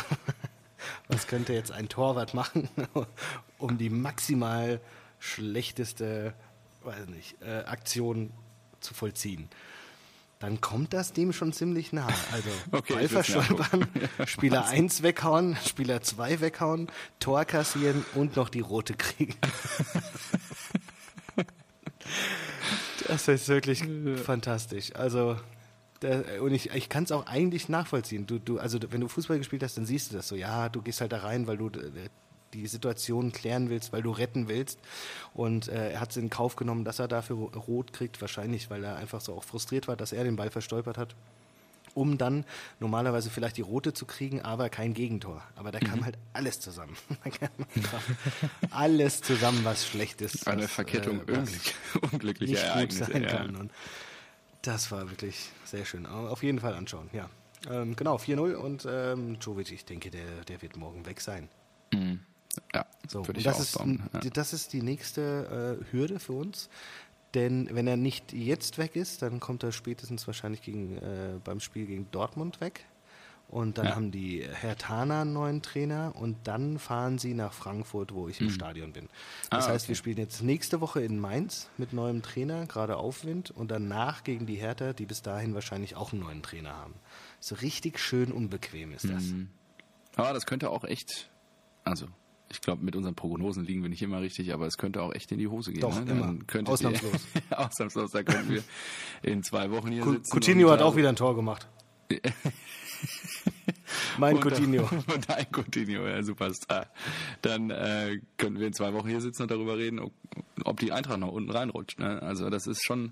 [laughs] was könnte jetzt ein Torwart machen, [laughs] um die maximal schlechteste, weiß nicht, äh, Aktion zu vollziehen? Dann kommt das dem schon ziemlich nah. Also [laughs] Okay, Ball verstolpern, Spieler [laughs] 1 weghauen, Spieler 2 weghauen, Tor kassieren und noch die rote kriegen. [laughs] Das ist wirklich fantastisch. Also, der, und ich, ich kann es auch eigentlich nachvollziehen. Du, du, also, wenn du Fußball gespielt hast, dann siehst du das so. Ja, du gehst halt da rein, weil du äh, die Situation klären willst, weil du retten willst. Und äh, er hat es in Kauf genommen, dass er dafür rot kriegt. Wahrscheinlich, weil er einfach so auch frustriert war, dass er den Ball verstolpert hat. Um dann normalerweise vielleicht die rote zu kriegen, aber kein Gegentor. Aber da kam halt alles zusammen. [laughs] Da kam einfach alles zusammen, was schlecht ist. Eine was, Verkettung äh, unglück, [laughs] unglücklicher Ereignisse. sein ja. kann. Und das war wirklich sehr schön. Aber Auf jeden Fall anschauen, ja. Ähm, genau, 4-0 und ähm, Jovic, ich denke, der, der wird morgen weg sein. Ja, So, würde ich das, auch ist, sagen. Ja. die- das ist die nächste äh, Hürde für uns. Denn wenn er nicht jetzt weg ist, dann kommt er spätestens wahrscheinlich gegen, äh, beim Spiel gegen Dortmund weg. Und dann Ja. haben die Herr Tana einen neuen Trainer und dann fahren sie nach Frankfurt, wo ich im Stadion bin. Das Hm. Ah, heißt, okay. wir spielen jetzt nächste Woche in Mainz mit neuem Trainer, gerade Aufwind, und danach gegen die Hertha, die bis dahin wahrscheinlich auch einen neuen Trainer haben. So richtig schön unbequem ist das. Mhm. Aber das könnte auch echt, also ich glaube, mit unseren Prognosen liegen wir nicht immer richtig, aber es könnte auch echt in die Hose gehen. Doch, ne? immer. Ausnahmslos. Ihr, [laughs] ausnamslos, da könnten wir in zwei Wochen hier sitzen. Coutinho hat äh, auch wieder ein Tor gemacht. [laughs] mein und, Coutinho. [laughs] Und ein Coutinho, ja, Superstar. Dann äh, könnten wir in zwei Wochen hier sitzen und darüber reden, ob, die Eintracht noch unten reinrutscht. Ne? Also das ist schon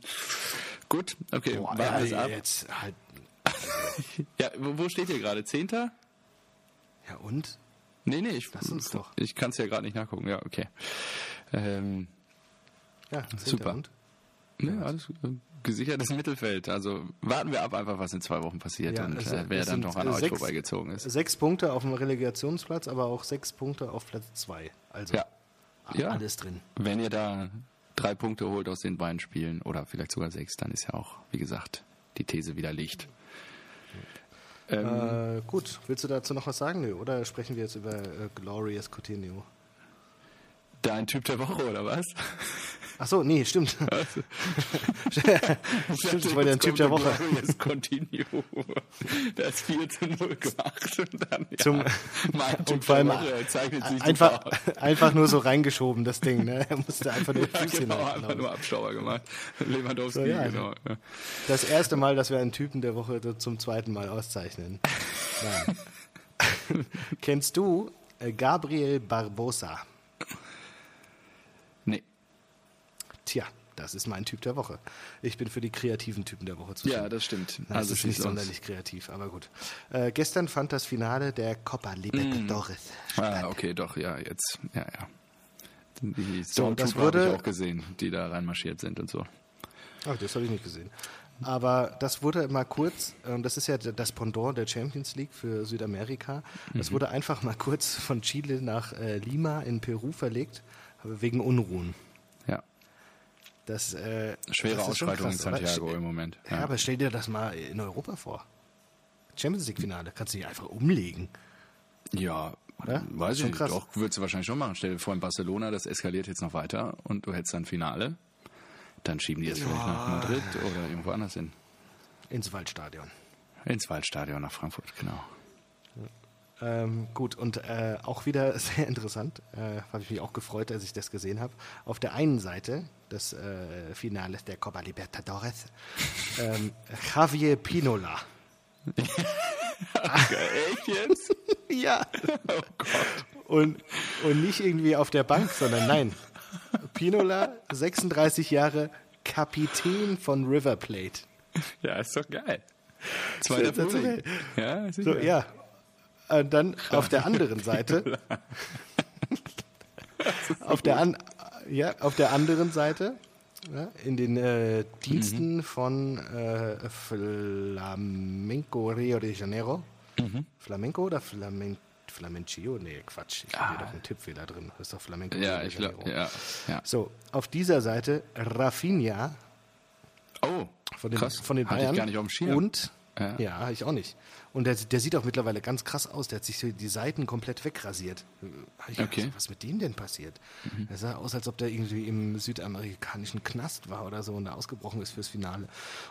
gut. Okay, Boah, warten wir es ja, ab. jetzt halt. Ja, wo steht ihr gerade? Zehnter? Ja, und? Nee, nee, ich, Lass uns doch. ich kann es ja gerade nicht nachgucken. Ja, okay. Ähm, Ja, Super. Und? ne, alles gut. gesichertes Mittelfeld. Also warten wir ab einfach, was in zwei Wochen passiert Ja, und es- äh, wer dann noch an äh, euch sechs- vorbeigezogen ist. Sechs Punkte auf dem Relegationsplatz, aber auch sechs Punkte auf Platz zwei. Also Ja. Ja. alles drin. Wenn ihr da drei Punkte holt aus den beiden Spielen oder vielleicht sogar sechs, dann ist ja auch, wie gesagt, die These widerlegt. Ähm, Äh, gut, willst du dazu noch was sagen? Nö, oder sprechen wir jetzt über äh, Glorious Coutinho? Dein Typ der Woche oder was? Ach so, nee, stimmt. [laughs] [laughs] stimmt, das war der Jetzt Typ der Woche. Glorious Continue. Das 4 zu 0 gemacht und dann ja, Zum- mein Und Typ der Woche zeichnet sich einfach, [laughs] einfach nur so reingeschoben, das Ding. Ne? Er musste einfach nur Ja, Fuß genau, hinhalten, einfach nur Abstauber gemacht. Lewandowski, So, ja, genau. Ja. ich. Das erste Mal, dass wir einen Typen der Woche zum zweiten Mal auszeichnen. Kennst du äh, Gabriel Barbosa? Nee. Tja, das ist mein Typ der Woche. Ich bin für die kreativen Typen der Woche zuständig. Ja, das stimmt. Das also ist nicht los. sonderlich kreativ, aber gut. Äh, gestern fand das Finale der Copa Libertadores Ah, okay, doch, ja, jetzt, ja, ja. Die So, das wurde- ich auch gesehen, die da reinmarschiert sind und so. Ach, das habe ich nicht gesehen. Aber das wurde mal kurz, ähm, das ist ja das Pendant der Champions League für Südamerika, das Mhm. wurde einfach mal kurz von Chile nach äh, Lima in Peru verlegt, aber wegen Unruhen. Ja. Das, äh, Schwere das ist schon Ausschreitung in krass, oder? Santiago St- im Moment. Ja, aber stell dir das mal in Europa vor. Champions League-Finale, kannst du dich einfach umlegen. Ja, Oder? weiß ich Schon nicht. krass. Doch, würdest du wahrscheinlich schon machen. Stell dir vor, in Barcelona, das eskaliert jetzt noch weiter und du hättest dann Finale. Dann schieben die jetzt vielleicht nach Madrid oder irgendwo anders hin. Ins Waldstadion. Ins Waldstadion nach Frankfurt, genau. Ähm, gut, und äh, auch wieder [laughs] sehr interessant, äh, habe ich mich auch gefreut, als ich das gesehen habe. Auf der einen Seite des äh, Finales der Copa Libertadores, [laughs] ähm, Javier Pinola. Echt jetzt? [laughs] Ja. Oh Gott. Und, und nicht irgendwie auf der Bank, sondern nein. Pinola, 36 Jahre, Kapitän von River Plate. Ja, ist doch geil. Zweiter Frühling. Ja, so, ja. Und dann auf der anderen Seite. [laughs] auf, der an, ja, auf der anderen Seite. Ja, in den äh, Diensten mhm. von äh, Flamenco Rio de Janeiro. Mhm. Flamenco oder Flamenco? Flamencio? Nee, Quatsch. Ich ah. habe hier doch einen Tippfehler drin. Das ist doch Flamenco. Ja, ich glaube, ja, ja. So, auf dieser Seite Rafinha. Oh, von den, krass. Von den Bayern. Hatte ich gar nicht auf dem Schirm. Und, ja, ja ich auch nicht. Und der, der sieht auch mittlerweile ganz krass aus. Der hat sich die Seiten komplett wegrasiert. Ich okay. Gedacht, was mit dem denn passiert? Mhm. Er sah aus, als ob der irgendwie im südamerikanischen Knast war oder so und da ausgebrochen ist fürs Finale.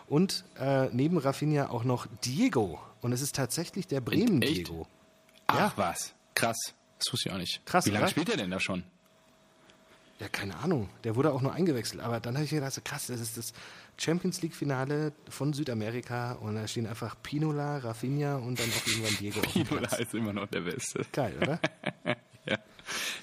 Und äh, neben Rafinha auch noch Diego. Und es ist tatsächlich der Bremen-Diego. Ach ja. was, krass. Das wusste ich auch nicht. Krass, Wie lange spielt er denn da schon? Ja, keine Ahnung. Der wurde auch nur eingewechselt. Aber dann habe ich mir gedacht, krass, das ist das Champions League-Finale von Südamerika und da stehen einfach Pinola, Rafinha und dann auch irgendwann Diego. Pinola ist immer noch der Beste. Geil, oder? [laughs] ja.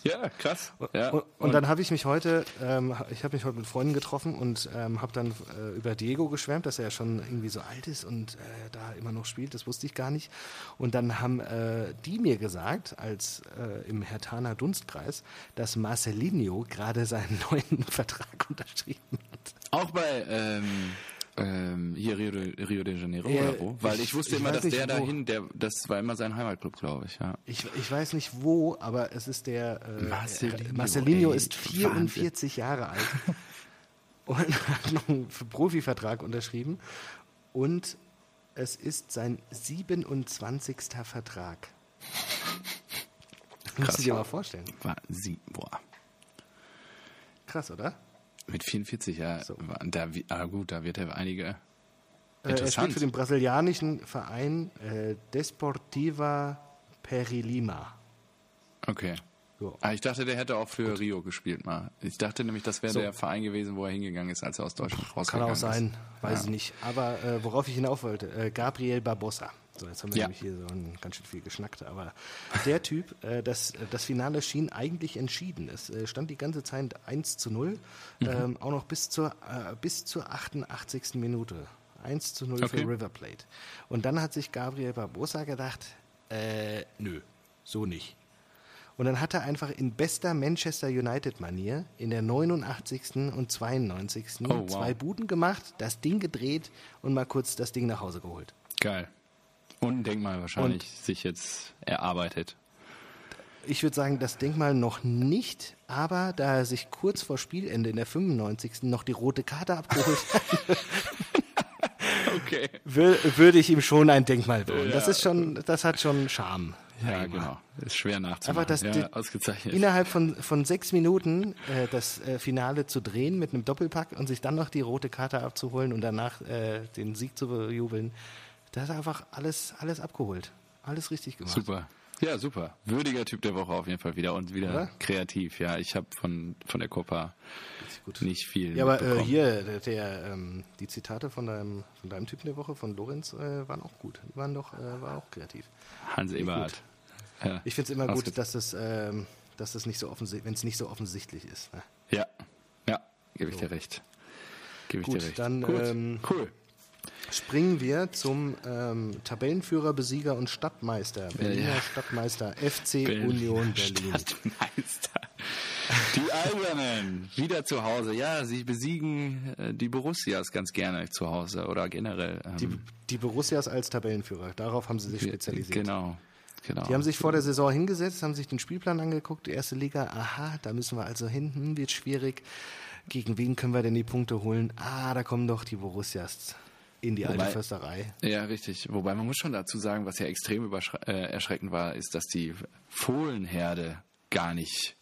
Ja, krass. Ja. Und, und, dann habe ich mich heute, ähm, ich habe mich heute mit Freunden getroffen und ähm, habe dann äh, über Diego geschwärmt, dass er ja schon irgendwie so alt ist und äh, da immer noch spielt. Das wusste ich gar nicht. Und dann haben äh, die mir gesagt, als äh, im Hertaner Dunstkreis, dass Marcelinho gerade seinen [laughs] neuen Vertrag unterschrieben hat. Auch bei ähm, ähm, hier Rio de, Rio de Janeiro ja, oder wo? Weil ich, ich wusste ich immer, dass der wo. dahin, der, das war immer sein Heimatclub, glaube ich, ja. Ich, ich weiß nicht wo, aber es ist der äh, Marcelinho, Marcelinho ey, ist 44 Wahnsinn. Jahre alt [laughs] und hat noch einen Profivertrag unterschrieben und es ist sein 27. Vertrag. Krass. Musst du dir mal vorstellen. War sie, boah. Krass, oder? Mit 44, ja. So. Da, ah gut, da wird er einige. Äh, er spielt für den brasilianischen Verein äh, Desportiva Perilima. Okay. So. Ah, ich dachte, der hätte auch für gut. Rio gespielt mal. Ich dachte nämlich, das wäre so. der Verein gewesen, wo er hingegangen ist, als er aus Deutschland rausgegangen ist. Kann auch sein, ist. weiß ja. ich nicht. Aber äh, worauf ich hinauf wollte, äh, Gabriel Barbosa. So, jetzt haben wir ja. nämlich hier so ein, ganz schön viel geschnackt. Aber der [laughs] Typ, äh, das, das Finale schien eigentlich entschieden. Es äh, stand die ganze Zeit 1 zu 0, mhm. ähm, auch noch bis zur, äh, bis zur 88. Minute. 1 zu 0 okay. für River Plate. Und dann hat sich Gabriel Barbosa gedacht, äh, nö, so nicht. Und dann hat er einfach in bester Manchester United-Manier in der 89. und 92. Oh, wow. zwei Buden gemacht, das Ding gedreht und mal kurz das Ding nach Hause geholt. Geil. Und ein Denkmal wahrscheinlich und sich jetzt erarbeitet. Ich würde sagen, das Denkmal noch nicht, aber da er sich kurz vor Spielende in der 95. noch die rote Karte abgeholt hat, [laughs] okay. würde ich ihm schon ein Denkmal bauen. Ja. Das ist schon, das hat schon Charme. Ja, genau. Ist schwer nachzumachen. Aber das, ja, ausgezeichnet. Innerhalb von, von sechs Minuten äh, das äh, Finale zu drehen mit einem Doppelpack und sich dann noch die rote Karte abzuholen und danach äh, den Sieg zu bejubeln, da hat er einfach alles, alles abgeholt. Alles richtig gemacht. Super. Ja, super. Würdiger Typ der Woche auf jeden Fall wieder und wieder Oder? kreativ. Ja, ich habe von, von der Copa nicht viel. Ja, aber äh, hier, der, der ähm, die Zitate von deinem, von deinem Typen der Woche, von Lorenz, äh, waren auch gut. Die waren doch, äh, war auch kreativ. Hans Eberhardt. Ja. Ich finde es immer gut, dass das, ähm, dass das nicht so offensichtlich, wenn es nicht so offensichtlich ist. Ne? Ja, ja, gebe ich so. dir recht. Gebe ich gut, dir recht. Dann, ähm, cool springen wir zum ähm, Tabellenführer, Besieger und Stadtmeister. Berliner ja. Stadtmeister [laughs] FC Berliner Union Berlin. Stadtmeister. Die Albernen wieder zu Hause. Ja, sie besiegen äh, die Borussias ganz gerne zu Hause oder generell. Ähm, die, die Borussias als Tabellenführer. Darauf haben sie sich spezialisiert. Genau. Genau. Die haben sich vor der Saison hingesetzt, haben sich den Spielplan angeguckt, die erste Liga, aha, da müssen wir also hin, hm, wird schwierig. Gegen wen können wir denn die Punkte holen? Ah, da kommen doch die Borussias in die Wobei, alte Försterei. Ja, richtig. Wobei man muss schon dazu sagen, was ja extrem äh, erschreckend war, ist, dass die Fohlenherde gar nicht,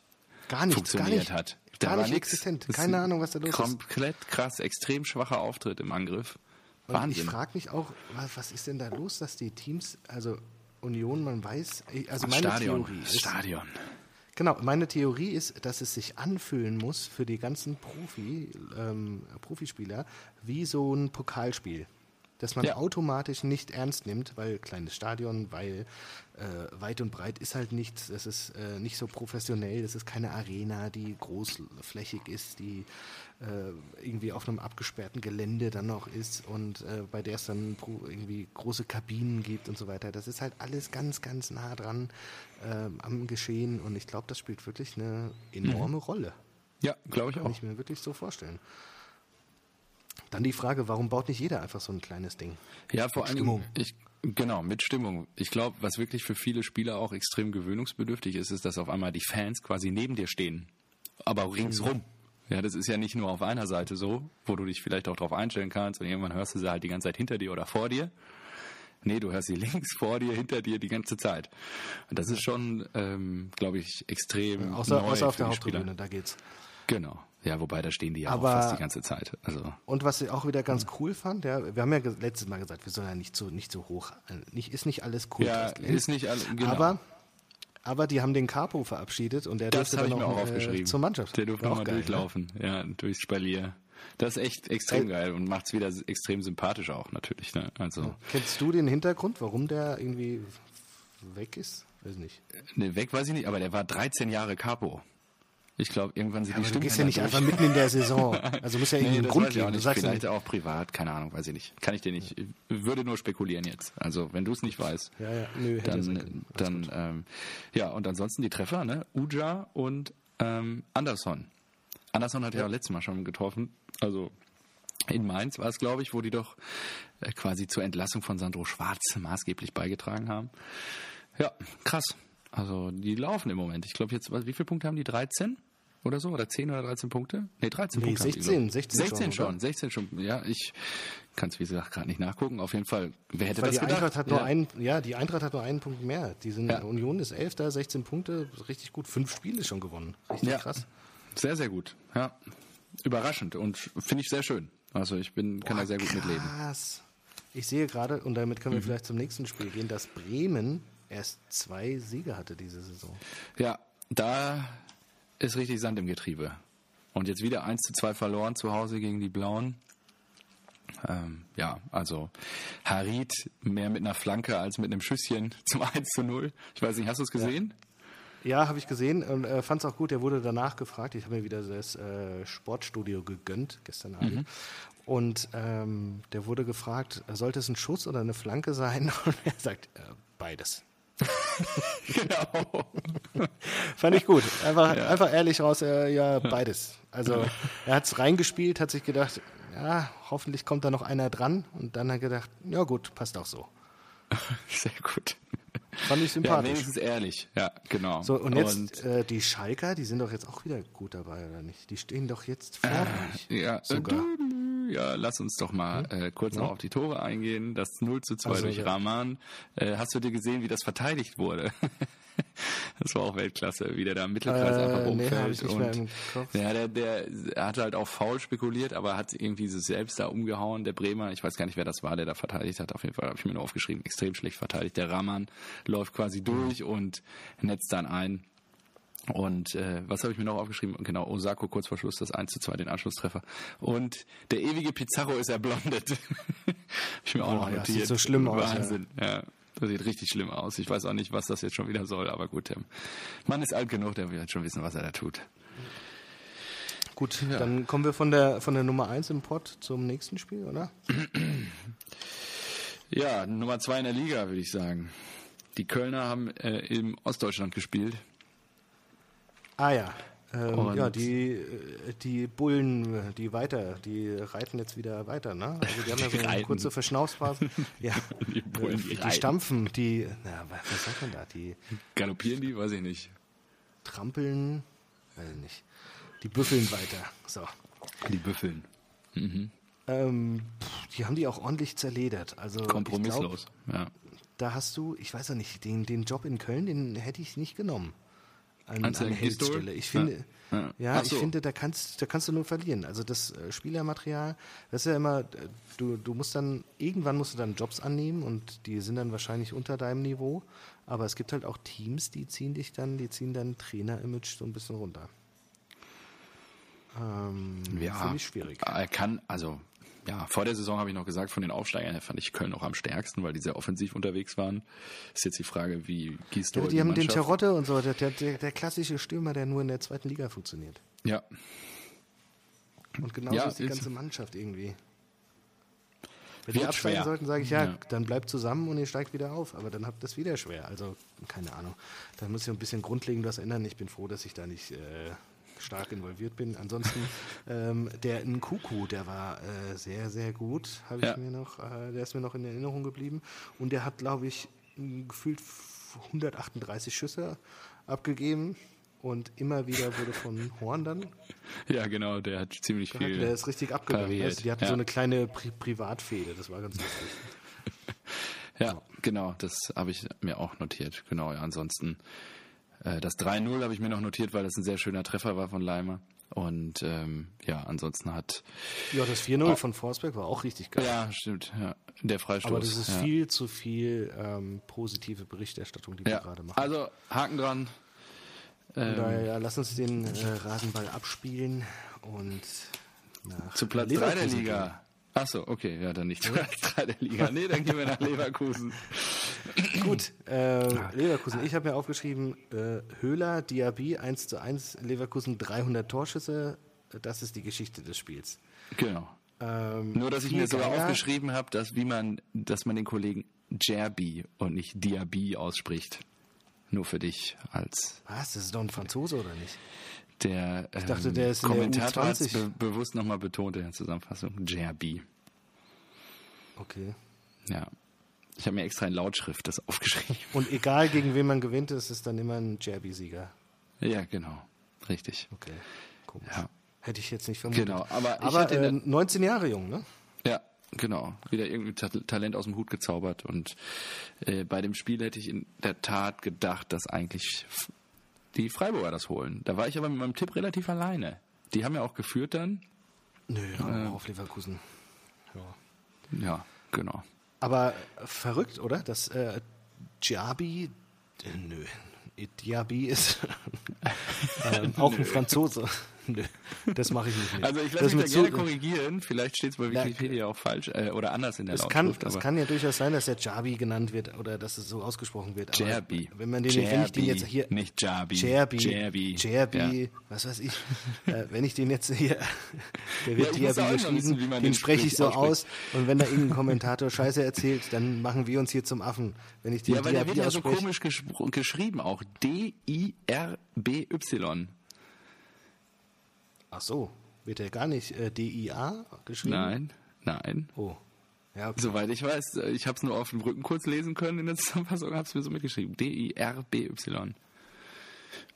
gar nicht funktioniert gar nicht, hat. Da gar nicht existent. Keine Ahnung, was da los komplett ist. Komplett krass, extrem schwacher Auftritt im Angriff. Wahnsinn. Und ich frage mich auch, was, was, ist denn da los, dass die Teams, also Union, man weiß, also meine Stadion. Theorie ist, Stadion. Genau, meine Theorie ist, dass es sich anfühlen muss für die ganzen Profi, ähm, Profispieler wie so ein Pokalspiel. dass man Ja. automatisch nicht ernst nimmt, weil kleines Stadion, weil äh, weit und breit ist halt nichts, das ist äh, nicht so professionell, das ist keine Arena, die großflächig ist, die äh, irgendwie auf einem abgesperrten Gelände dann noch ist und äh, bei der es dann irgendwie große Kabinen gibt und so weiter. Das ist halt alles ganz, ganz nah dran ähm, am Geschehen und ich glaube, das spielt wirklich eine enorme Rolle. Ja, glaube ich Kann auch. ich mir wirklich so vorstellen. Dann die Frage, warum baut nicht jeder einfach so ein kleines Ding? Ja, vor allem, ich, genau, mit Stimmung. Ich glaube, was wirklich für viele Spieler auch extrem gewöhnungsbedürftig ist, ist, dass auf einmal die Fans quasi neben dir stehen, aber ringsrum. Ja, das ist ja nicht nur auf einer Seite so, wo du dich vielleicht auch drauf einstellen kannst und irgendwann hörst du sie halt die ganze Zeit hinter dir oder vor dir. Nee, du hörst sie [laughs] links, vor dir, hinter dir die ganze Zeit. Und das ist schon, ähm, glaube ich, extrem Außer, neu außer auf für der. Haupttribüne, da geht's. Genau. Ja, wobei da stehen die ja Aber- auch fast die ganze Zeit. Also Und was ich auch wieder ganz cool fand, ja, wir haben ja letztes Mal gesagt, wir sollen ja nicht so, nicht so hoch, äh, nicht, ist nicht alles cool. ja, ist nicht all, genau. Aber, aber die haben den Capo verabschiedet und der Das durfte dann auch äh, aufgeschrieben. zur Mannschaft. Der durfte nochmal ne? durchlaufen, ja, durchs Spalier. Das ist echt extrem Ey. geil und macht es wieder extrem sympathisch auch natürlich. Ne? Also Ne? Kennst du den Hintergrund, warum der irgendwie weg ist? Weiß nicht. ne, weg weiß ich nicht, aber der war 13 Jahre Capo. Ich glaube, irgendwann sind die Aber du Stimmen gehst ja nicht durch. einfach mitten in der Saison. Also muss ja irgendwie Nee, einen Grund geben. Du sagst ja Vielleicht nicht, auch privat, keine Ahnung, weiß ich nicht. Kann ich dir nicht. Ich würde nur spekulieren jetzt. Also wenn du es nicht weißt, Ja, ja, nö, dann, dann ähm, ja und ansonsten die Treffer, ne? Uja und ähm, Anderson. Anderson hat ja, auch letztes Mal schon getroffen. Also in Mainz war es, glaube ich, wo die doch äh, quasi zur Entlassung von Sandro Schwarz maßgeblich beigetragen haben. Ja, krass. Also die laufen im Moment. Ich glaube jetzt, wie viele Punkte haben die? 13? Oder so? Oder 10 oder 13 Punkte? Nee, 13 Nee, Punkte. haben die, 16, glaub ich. 16 16 schon, schon, oder? 16 schon. Ja, ich kann es wie gesagt gerade nicht nachgucken. Auf jeden Fall, wer hätte Weil das die gedacht? Eintracht hat ja. nur einen, ja, die Eintracht hat nur einen Punkt mehr. Die sind, Ja. Union ist Elfter, 16 Punkte, richtig gut. Fünf Spiele schon gewonnen. Richtig Ja. krass. Sehr, sehr gut. Ja. Überraschend und finde ich sehr schön. Also ich bin, kann da sehr gut mitleben. Krass. Ich sehe gerade, und damit Mhm. können wir vielleicht zum nächsten Spiel gehen, dass Bremen erst zwei Siege hatte diese Saison. Ja, da ist richtig Sand im Getriebe. Und jetzt wieder 1 zu 2 verloren zu Hause gegen die Blauen. Ähm, ja, also Harid mehr mit einer Flanke als mit einem Schüsschen [laughs] zum 1 zu 0. Ich weiß nicht, hast du es gesehen? Ja, habe ich gesehen und äh, fand es auch gut. Er wurde danach gefragt. Ich habe mir wieder das äh, Sportstudio gegönnt gestern Abend. Mhm. Und ähm, der wurde gefragt, sollte es ein Schuss oder eine Flanke sein? [laughs] Und er sagt, äh, beides. Genau. Fand ich gut. Einfach, einfach ehrlich raus, äh, ja, beides. Also er hat es reingespielt, hat sich gedacht, ja, hoffentlich kommt da noch einer dran. Und dann hat er gedacht, ja gut, passt auch so. [laughs] Sehr gut. Fand ich Ja, sympathisch. wenigstens ehrlich. Ja, genau. so, und jetzt äh, die Schalker, die sind doch jetzt auch wieder gut dabei, oder nicht? Die stehen doch jetzt vorne. Ja, Sogar. Äh, ja, lass uns doch mal äh, kurz noch auf die Tore eingehen. Das 0 zu 2 Also, durch ja. Rahman. Äh, hast du dir gesehen, wie das verteidigt wurde? [laughs] das war auch Weltklasse, wie der da im Mittelkreis Äh, einfach nee, umfällt. nicht und ja, der, der hat halt auch faul spekuliert, aber hat irgendwie sich selbst da umgehauen, der Bremer. Ich weiß gar nicht, wer das war, der da verteidigt hat. Auf jeden Fall habe ich mir nur aufgeschrieben, extrem schlecht verteidigt. Der Rahman läuft quasi durch und netzt dann ein. Und äh, was habe ich mir noch aufgeschrieben? Genau, Osako kurz vor Schluss das 1 zu 2, den Anschlusstreffer. Und der ewige Pizarro ist erblondet. [laughs] ich mir auch Boah, noch ja, notiert. sieht so schlimm aus, Wahnsinn, ja. Das sieht richtig schlimm aus. Ich weiß auch nicht, was das jetzt schon wieder soll, aber gut, der Mann ist alt genug, der wird schon wissen, was er da tut. Gut, dann kommen wir von der, von der Nummer 1 im Pott zum nächsten Spiel, oder? Ja, Nummer zwei in der Liga, würde ich sagen. Die Kölner haben äh, im Ostdeutschland gespielt. Ah ja. Ähm, ja, die, äh, die Bullen, die weiter, die reiten jetzt wieder weiter, ne? Also die haben ja so [laughs] eine Reiten. kurze Verschnaufspause. [laughs] Ja, Die Bullen, die die, reiten. stampfen, die, na, was sagt man da? Die Galoppieren die? Weiß ich nicht. trampeln, weiß ich nicht. Die büffeln weiter. So. Die büffeln. Ähm, pff, die haben die auch ordentlich zerledert. Also Kompromisslos. ja. glaub, da hast du, ich weiß ja nicht, den, den Job in Köln, den hätte ich nicht genommen. An, an? Heldstelle. Ich finde, Ja. ja, Ja. Ach ich so. finde, da kannst, da kannst du nur verlieren. Also das äh, Spielermaterial, das ist ja immer, äh, du, du musst dann, irgendwann musst du dann Jobs annehmen und die sind dann wahrscheinlich unter deinem Niveau. Aber es gibt halt auch Teams, die ziehen dich dann, die ziehen dein Trainer-Image so ein bisschen runter. Ähm, Ja, Finde ich schwierig. Er kann, also ja, vor der Saison habe ich noch gesagt, von den Aufsteigern her fand ich Köln auch am stärksten, weil die sehr offensiv unterwegs waren. Ist jetzt die Frage, wie Gistol ja, die, die haben Mannschaft. den Charotte und so, der, der, der, klassische Stürmer, der nur in der zweiten Liga funktioniert. Ja. Und genauso ja, ist die ganze Mannschaft irgendwie. Wenn die absteigen sollten, sage ich, ja, ja, dann bleibt zusammen und ihr steigt wieder auf. Aber dann habt ihr es wieder schwer. Also, keine Ahnung. Da muss ich ein bisschen grundlegend was ändern. Ich bin froh, dass ich da nicht äh, stark involviert bin. Ansonsten, [laughs] ähm, der Nkuku, der war äh, sehr, sehr gut, habe ich ja. mir noch, äh, der ist mir noch in Erinnerung geblieben. Und der hat, glaube ich, gefühlt 138 Schüsse abgegeben. Und immer wieder wurde von Horn dann. [laughs] Ja, genau, der hat ziemlich der viel. Der ist richtig abgegangen. Also die hatten ja. so eine kleine Pri Privatfehde, das war ganz lustig. [laughs] ja, genau, das habe ich mir auch notiert. Genau, ja, ansonsten das 3-0 habe ich mir noch notiert, weil das ein sehr schöner Treffer war von Leimer. Und ähm, ja, ansonsten hat. Ja, das 4-0 von Forsberg war auch richtig geil. Ja, stimmt. Ja. Der Freistoß. Aber das ist ja. viel zu viel ähm, positive Berichterstattung, die wir gerade machen. Also Haken dran. Ähm, daher, ja, lass uns den äh, Rasenball abspielen und nach zu Platz 3 der Liga. Achso, okay, ja, dann nicht [laughs] 3 der Liga. Nee, dann gehen wir nach Leverkusen. [clears throat] Gut, äh, Leverkusen. Ich habe mir aufgeschrieben, äh, Höhler, Diaby 1 zu 1, Leverkusen 300 Torschüsse. Das ist die Geschichte des Spiels. Genau. Ähm, Nur, dass ich mir sogar aufgeschrieben habe, dass, wie man, dass man den Kollegen Jerby und nicht Diaby ausspricht. Nur für dich als. Was? Das ist doch ein Franzose oder nicht? Der, ich dachte, der ist ähm, Kommentator hat es be bewusst nochmal betont in der Zusammenfassung. Jerby. Okay. Ja. Ich habe mir extra in Lautschrift das [laughs] aufgeschrieben. Und egal gegen wen man gewinnt, ist es dann immer ein Jerby-Sieger. Ja, genau. Richtig. Okay. Komisch. Ja. Hätte ich jetzt nicht vermutet. Genau, aber, aber äh, 19 Jahre jung, ne? Ja, Genau, wieder irgendwie Talent aus dem Hut gezaubert. Und äh, bei dem Spiel hätte ich in der Tat gedacht, dass eigentlich die Freiburger das holen. Da war ich aber mit meinem Tipp relativ alleine. Die haben ja auch geführt dann. Nö, äh, auf Leverkusen. Ja. ja, genau. Aber verrückt, oder? Dass äh, Giabi, äh, nö, Diaby ist [laughs] ähm, auch ein [laughs] Franzose. Nö, das mache ich nicht. Also ich lasse mich da gerne korrigieren. Vielleicht steht es bei Wikipedia ja, auch falsch äh, oder anders in der es Lautschrift. Kann, es kann ja durchaus sein, dass der Jabi genannt wird oder dass es so ausgesprochen wird. Jabi. Wenn man den, Jerby, wenn ich den jetzt hier nicht Jabi. Jabi. Jabi. Jabi. Ja. Was weiß ich. äh, wenn ich den jetzt hier, [laughs] der wird ja, Diaby geschrieben, wissen, den spreche ich so aus. Und wenn da irgendein Kommentator Scheiße erzählt, dann machen wir uns hier zum Affen. Wenn ich den ja, weil der wird ja so komisch geschrieben auch. D I R B Y. Ach so, wird er gar nicht äh, D-I-A geschrieben? Nein, nein. Oh. Ja, okay. Soweit ich weiß, äh, ich habe es nur auf dem Rücken kurz lesen können in der [laughs] Zusammenfassung, habe es mir so mitgeschrieben. D-I-R-B-Y.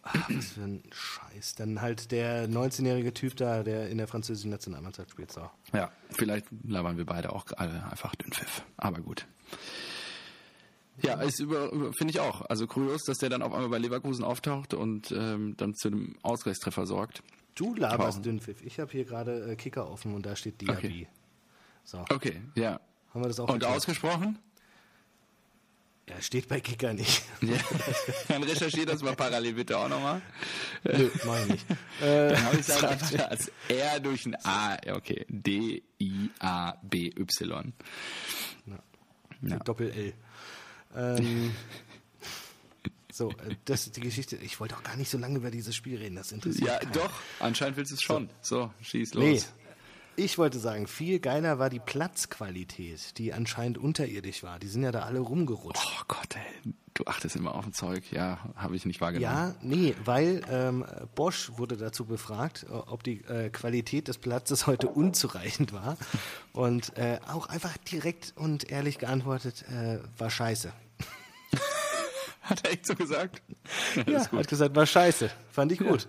Ach, was für ein Scheiß. Dann halt der 19-jährige Typ da, der in der französischen Nationalmannschaft spielt. So. Ja, vielleicht labern wir beide auch alle einfach den Pfiff. Aber gut. Ja, finde ich auch. Also kurios, dass der dann auf einmal bei Leverkusen auftaucht und ähm, dann zu einem Ausgleichstreffer sorgt. Du laberst Dünnpfiff. Ich habe hier gerade äh, Kicker offen und da steht Diaby. Okay. So. okay, ja. Haben wir das auch Und geklärt? ausgesprochen? Ja, steht bei Kicker nicht. [laughs] Ja. Dann recherchiert das mal parallel bitte auch nochmal. Nö, mach ich nicht. Dann habe ich es einfach als R durch ein A. Okay, D-I-A-B-Y. Ja. Doppel-L. Ähm, [laughs] So, äh, das ist die Geschichte. Ich wollte auch gar nicht so lange über dieses Spiel reden, das interessiert Ja, keinen. doch, anscheinend willst du es schon. So, schieß los. Nee. Ich wollte sagen, viel geiler war die Platzqualität, die anscheinend unterirdisch war. Die sind ja da alle rumgerutscht. Oh Gott, ey. Du achtest immer auf ein Zeug. Ja, habe ich nicht wahrgenommen. Ja, nee, weil ähm, Bosch wurde dazu befragt, ob die äh, Qualität des Platzes heute unzureichend war. Und äh, auch einfach direkt und ehrlich geantwortet, äh, war scheiße. [laughs] Hat er echt so gesagt? Ja, hat gesagt, war scheiße. Fand ich gut. Ja.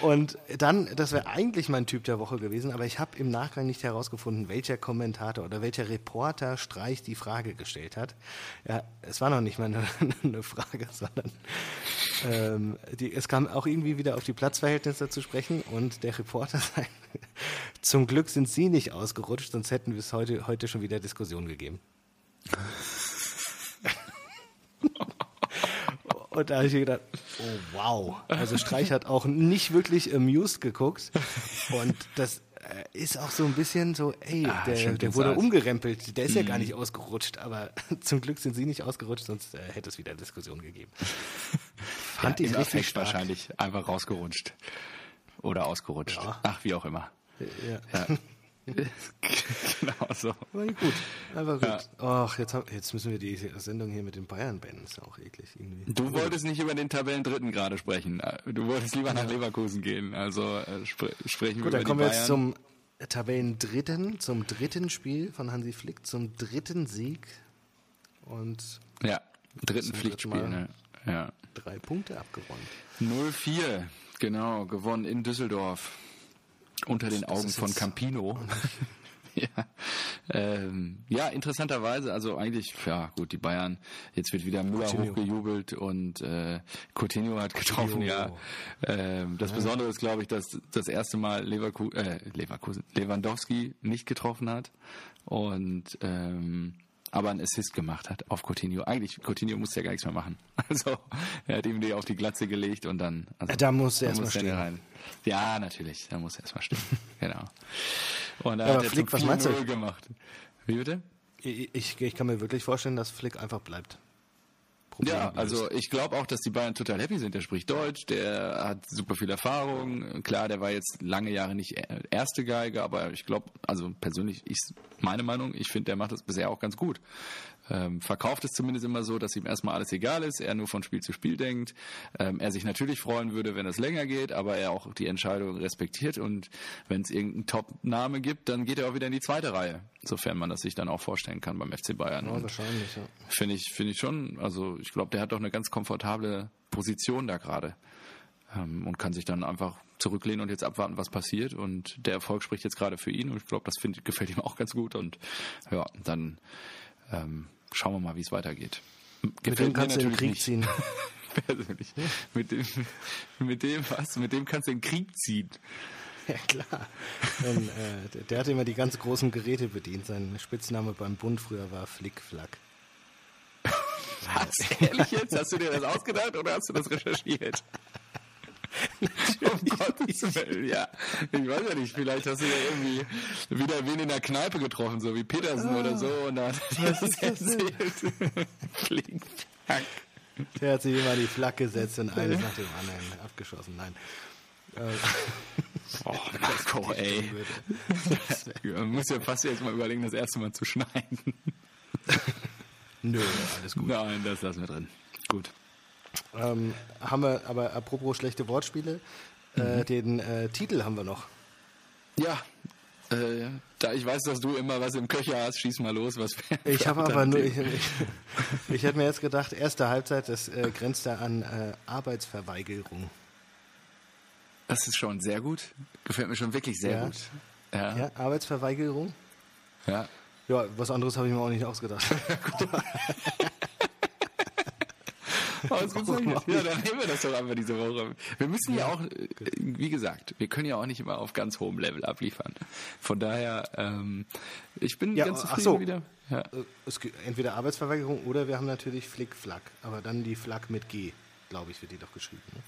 Und dann, das wäre eigentlich mein Typ der Woche gewesen, aber ich habe im Nachgang nicht herausgefunden, welcher Kommentator oder welcher Reporter Streich die Frage gestellt hat. Ja, es war noch nicht mal eine, [laughs] eine Frage, sondern ähm, die, es kam auch irgendwie wieder auf die Platzverhältnisse zu sprechen und der Reporter [laughs] sagt, zum Glück sind Sie nicht ausgerutscht, sonst hätten wir es heute, heute schon wieder Diskussion gegeben. Und da habe ich mir gedacht, oh wow. Also Streich hat auch nicht wirklich amused geguckt. Und das, äh, ist auch so ein bisschen so, ey, Ah, der, der wurde umgerempelt. Der ist ja gar Mhm. nicht ausgerutscht, aber [laughs] zum Glück sind sie nicht ausgerutscht, sonst äh, hätte es wieder Diskussion gegeben. [laughs] Fand ja, ich richtig stark. wahrscheinlich einfach rausgerutscht. Oder ausgerutscht. Ja. Ach, wie auch immer. Ja. Ja. [laughs] genau so. Aber gut, einfach gut. Ach, jetzt, hab, jetzt müssen wir die Sendung hier mit den Bayern beenden. Ist ja auch eklig irgendwie. Du wolltest nicht über den Tabellendritten gerade sprechen. Du wolltest lieber nach Leverkusen gehen. Also äh, spre sprechen Gut, wir dann über kommen die wir Bayern. jetzt zum Tabellendritten, zum dritten Spiel von Hansi Flick, zum dritten Sieg und ja, dritten Pflichtspiel. Ne? Ja. drei Punkte abgeräumt. 0-4, genau, gewonnen in Düsseldorf. Unter den Augen von Campino. [laughs] ja. Ähm, ja, interessanterweise, also eigentlich, ja gut, die Bayern, jetzt wird wieder Müller Coutinho. hochgejubelt und äh, Coutinho hat getroffen, ja. Ähm, das Besondere ist, glaube ich, dass das erste Mal Leverku äh, Leverkusen, Lewandowski nicht getroffen hat und ähm, aber einen Assist gemacht hat auf Coutinho. Eigentlich, Coutinho musste ja gar nichts mehr machen. [laughs] Also, er hat ihm die auf die Glatze gelegt und dann... Also, Da musste er dann erst mal musste er stehen. rein. Ja, natürlich, da muss er erstmal stehen. [laughs] genau. Und da Ja, hat er Flick, was meinst du? 4-0 gemacht. Wie bitte? Ich, ich, ich kann mir wirklich vorstellen, dass Flick einfach bleibt. Ja, Problemlos. also ich glaube auch, dass die Bayern total happy sind. Der spricht Deutsch, der hat super viel Erfahrung. Klar, der war jetzt lange Jahre nicht äh, erste Geige, aber ich glaube, also persönlich, ich, meine Meinung, ich finde, der macht das bisher auch ganz gut. Ähm, verkauft es zumindest immer so, dass ihm erstmal alles egal ist, er nur von Spiel zu Spiel denkt. Ähm, er sich natürlich freuen würde, wenn es länger geht, aber er auch die Entscheidung respektiert und wenn es irgendeinen Top-Name gibt, dann geht er auch wieder in die zweite Reihe, sofern man das sich dann auch vorstellen kann beim FC Bayern. ja, wahrscheinlich, ja. Finde ich, finde ich schon. Also ich glaube, der hat doch eine ganz komfortable Position da gerade ähm, und kann sich dann einfach zurücklehnen und jetzt abwarten, was passiert. Und der Erfolg spricht jetzt gerade für ihn und ich glaube, das find, gefällt ihm auch ganz gut. Und ja, dann ähm, schauen wir mal, wie es weitergeht. Mit dem kannst du in den Krieg nicht. ziehen. [laughs] Persönlich. mit dem, mit dem was? Mit dem kannst du in den Krieg ziehen. Ja, klar. Denn, äh, der, der hat immer die ganz großen Geräte bedient. Sein Spitzname beim Bund früher war Flickflack. [laughs] Was? Ehrlich jetzt? Hast du dir das ausgedacht oder hast du das recherchiert? [laughs] um Gottes Willen, ja. Ich weiß ja nicht, vielleicht hast du ja irgendwie wieder wen in der Kneipe getroffen, so wie Petersen oder so, und da hat er das ist das erzählt. [laughs] Flickflack. Der hat sich immer die Flak gesetzt und eines nach dem anderen abgeschossen. Nein. Oh, [laughs] Marco, ey. Man muss ja fast jetzt mal überlegen, das erste Mal zu schneiden. Nö, alles gut. Nein, das lassen wir drin. Gut. Ähm, haben wir, aber apropos schlechte Wortspiele, äh, den äh, Titel haben wir noch. Ja, äh, da ich weiß, dass du immer was im Köcher hast, schieß mal los. Was Ich habe [laughs] aber nur, ich, ich, ich hätte mir jetzt gedacht, erste Halbzeit, das äh, grenzt da an äh, Arbeitsverweigerung. Das ist schon sehr gut. Gefällt mir schon wirklich sehr Ja. gut. Ja. Ja, Arbeitsverweigerung? ja. Ja, was anderes habe ich mir auch nicht ausgedacht. [laughs] [laughs] Ausgezeichnet. Ja, dann nehmen wir das doch einfach diese Woche. Wir müssen ja auch, äh, wie gesagt, wir können ja auch nicht immer auf ganz hohem Level abliefern. Von daher, ähm, ich bin Ja, ganz zufrieden so. wieder. Ja. Äh, entweder Arbeitsverweigerung oder wir haben natürlich Flick-Flack. Aber dann die Flack mit G, glaube ich, wird die doch geschrieben. Ne?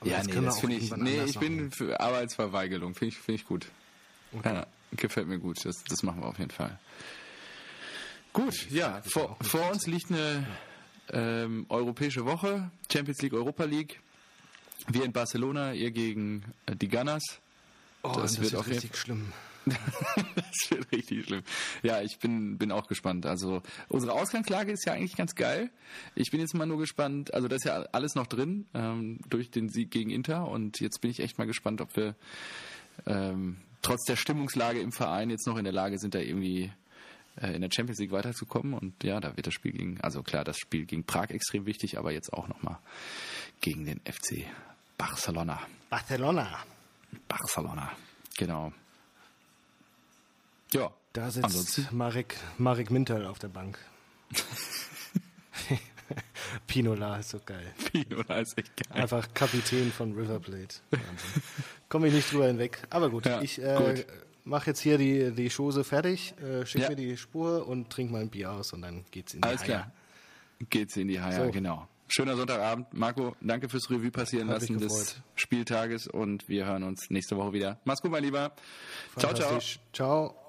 Aber Ja, das nee, das finde ich, nee, ich bin machen. für Arbeitsverweigerung, finde ich, finde ich gut. Ja, gefällt mir gut, das, das machen wir auf jeden Fall. Gut, ja, vor, vor uns liegt eine ähm, europäische Woche, Champions League, Europa League. Wir in Barcelona, ihr gegen äh, die Gunners. Oh, das das, wird wird jeden richtig schlimm. [laughs] das wird richtig schlimm. Ja, ich bin, bin auch gespannt. Also unsere Ausgangslage ist ja eigentlich ganz geil. Ich bin jetzt mal nur gespannt, also da ist ja alles noch drin ähm, durch den Sieg gegen Inter und jetzt bin ich echt mal gespannt, ob wir ähm, trotz der Stimmungslage im Verein jetzt noch in der Lage sind, da irgendwie in der Champions League weiterzukommen. Und ja, da wird das Spiel gegen, also klar, das Spiel gegen Prag extrem wichtig, aber jetzt auch nochmal gegen den FC Barcelona. Barcelona. Barcelona, genau. Ja, Da sitzt ansonsten. Marek, Marek Mintal auf der Bank. [laughs] Pinola ist so geil. Pino, das ist echt geil. Einfach Kapitän von River Plate. Komme ich nicht drüber hinweg. Aber gut, Ja, ich äh, gut mach jetzt hier die, die Chose fertig, äh, schick ja. mir die Spur und trink mal ein Bier aus und dann geht's in die Alles Haia. klar. Geht's in die Haie, so. genau. Schöner Sonntagabend. Marco, danke fürs Revue passieren Hat lassen des Spieltages und wir hören uns nächste Woche wieder. Mach's gut, mein Lieber. Ciao, ciao. Ciao.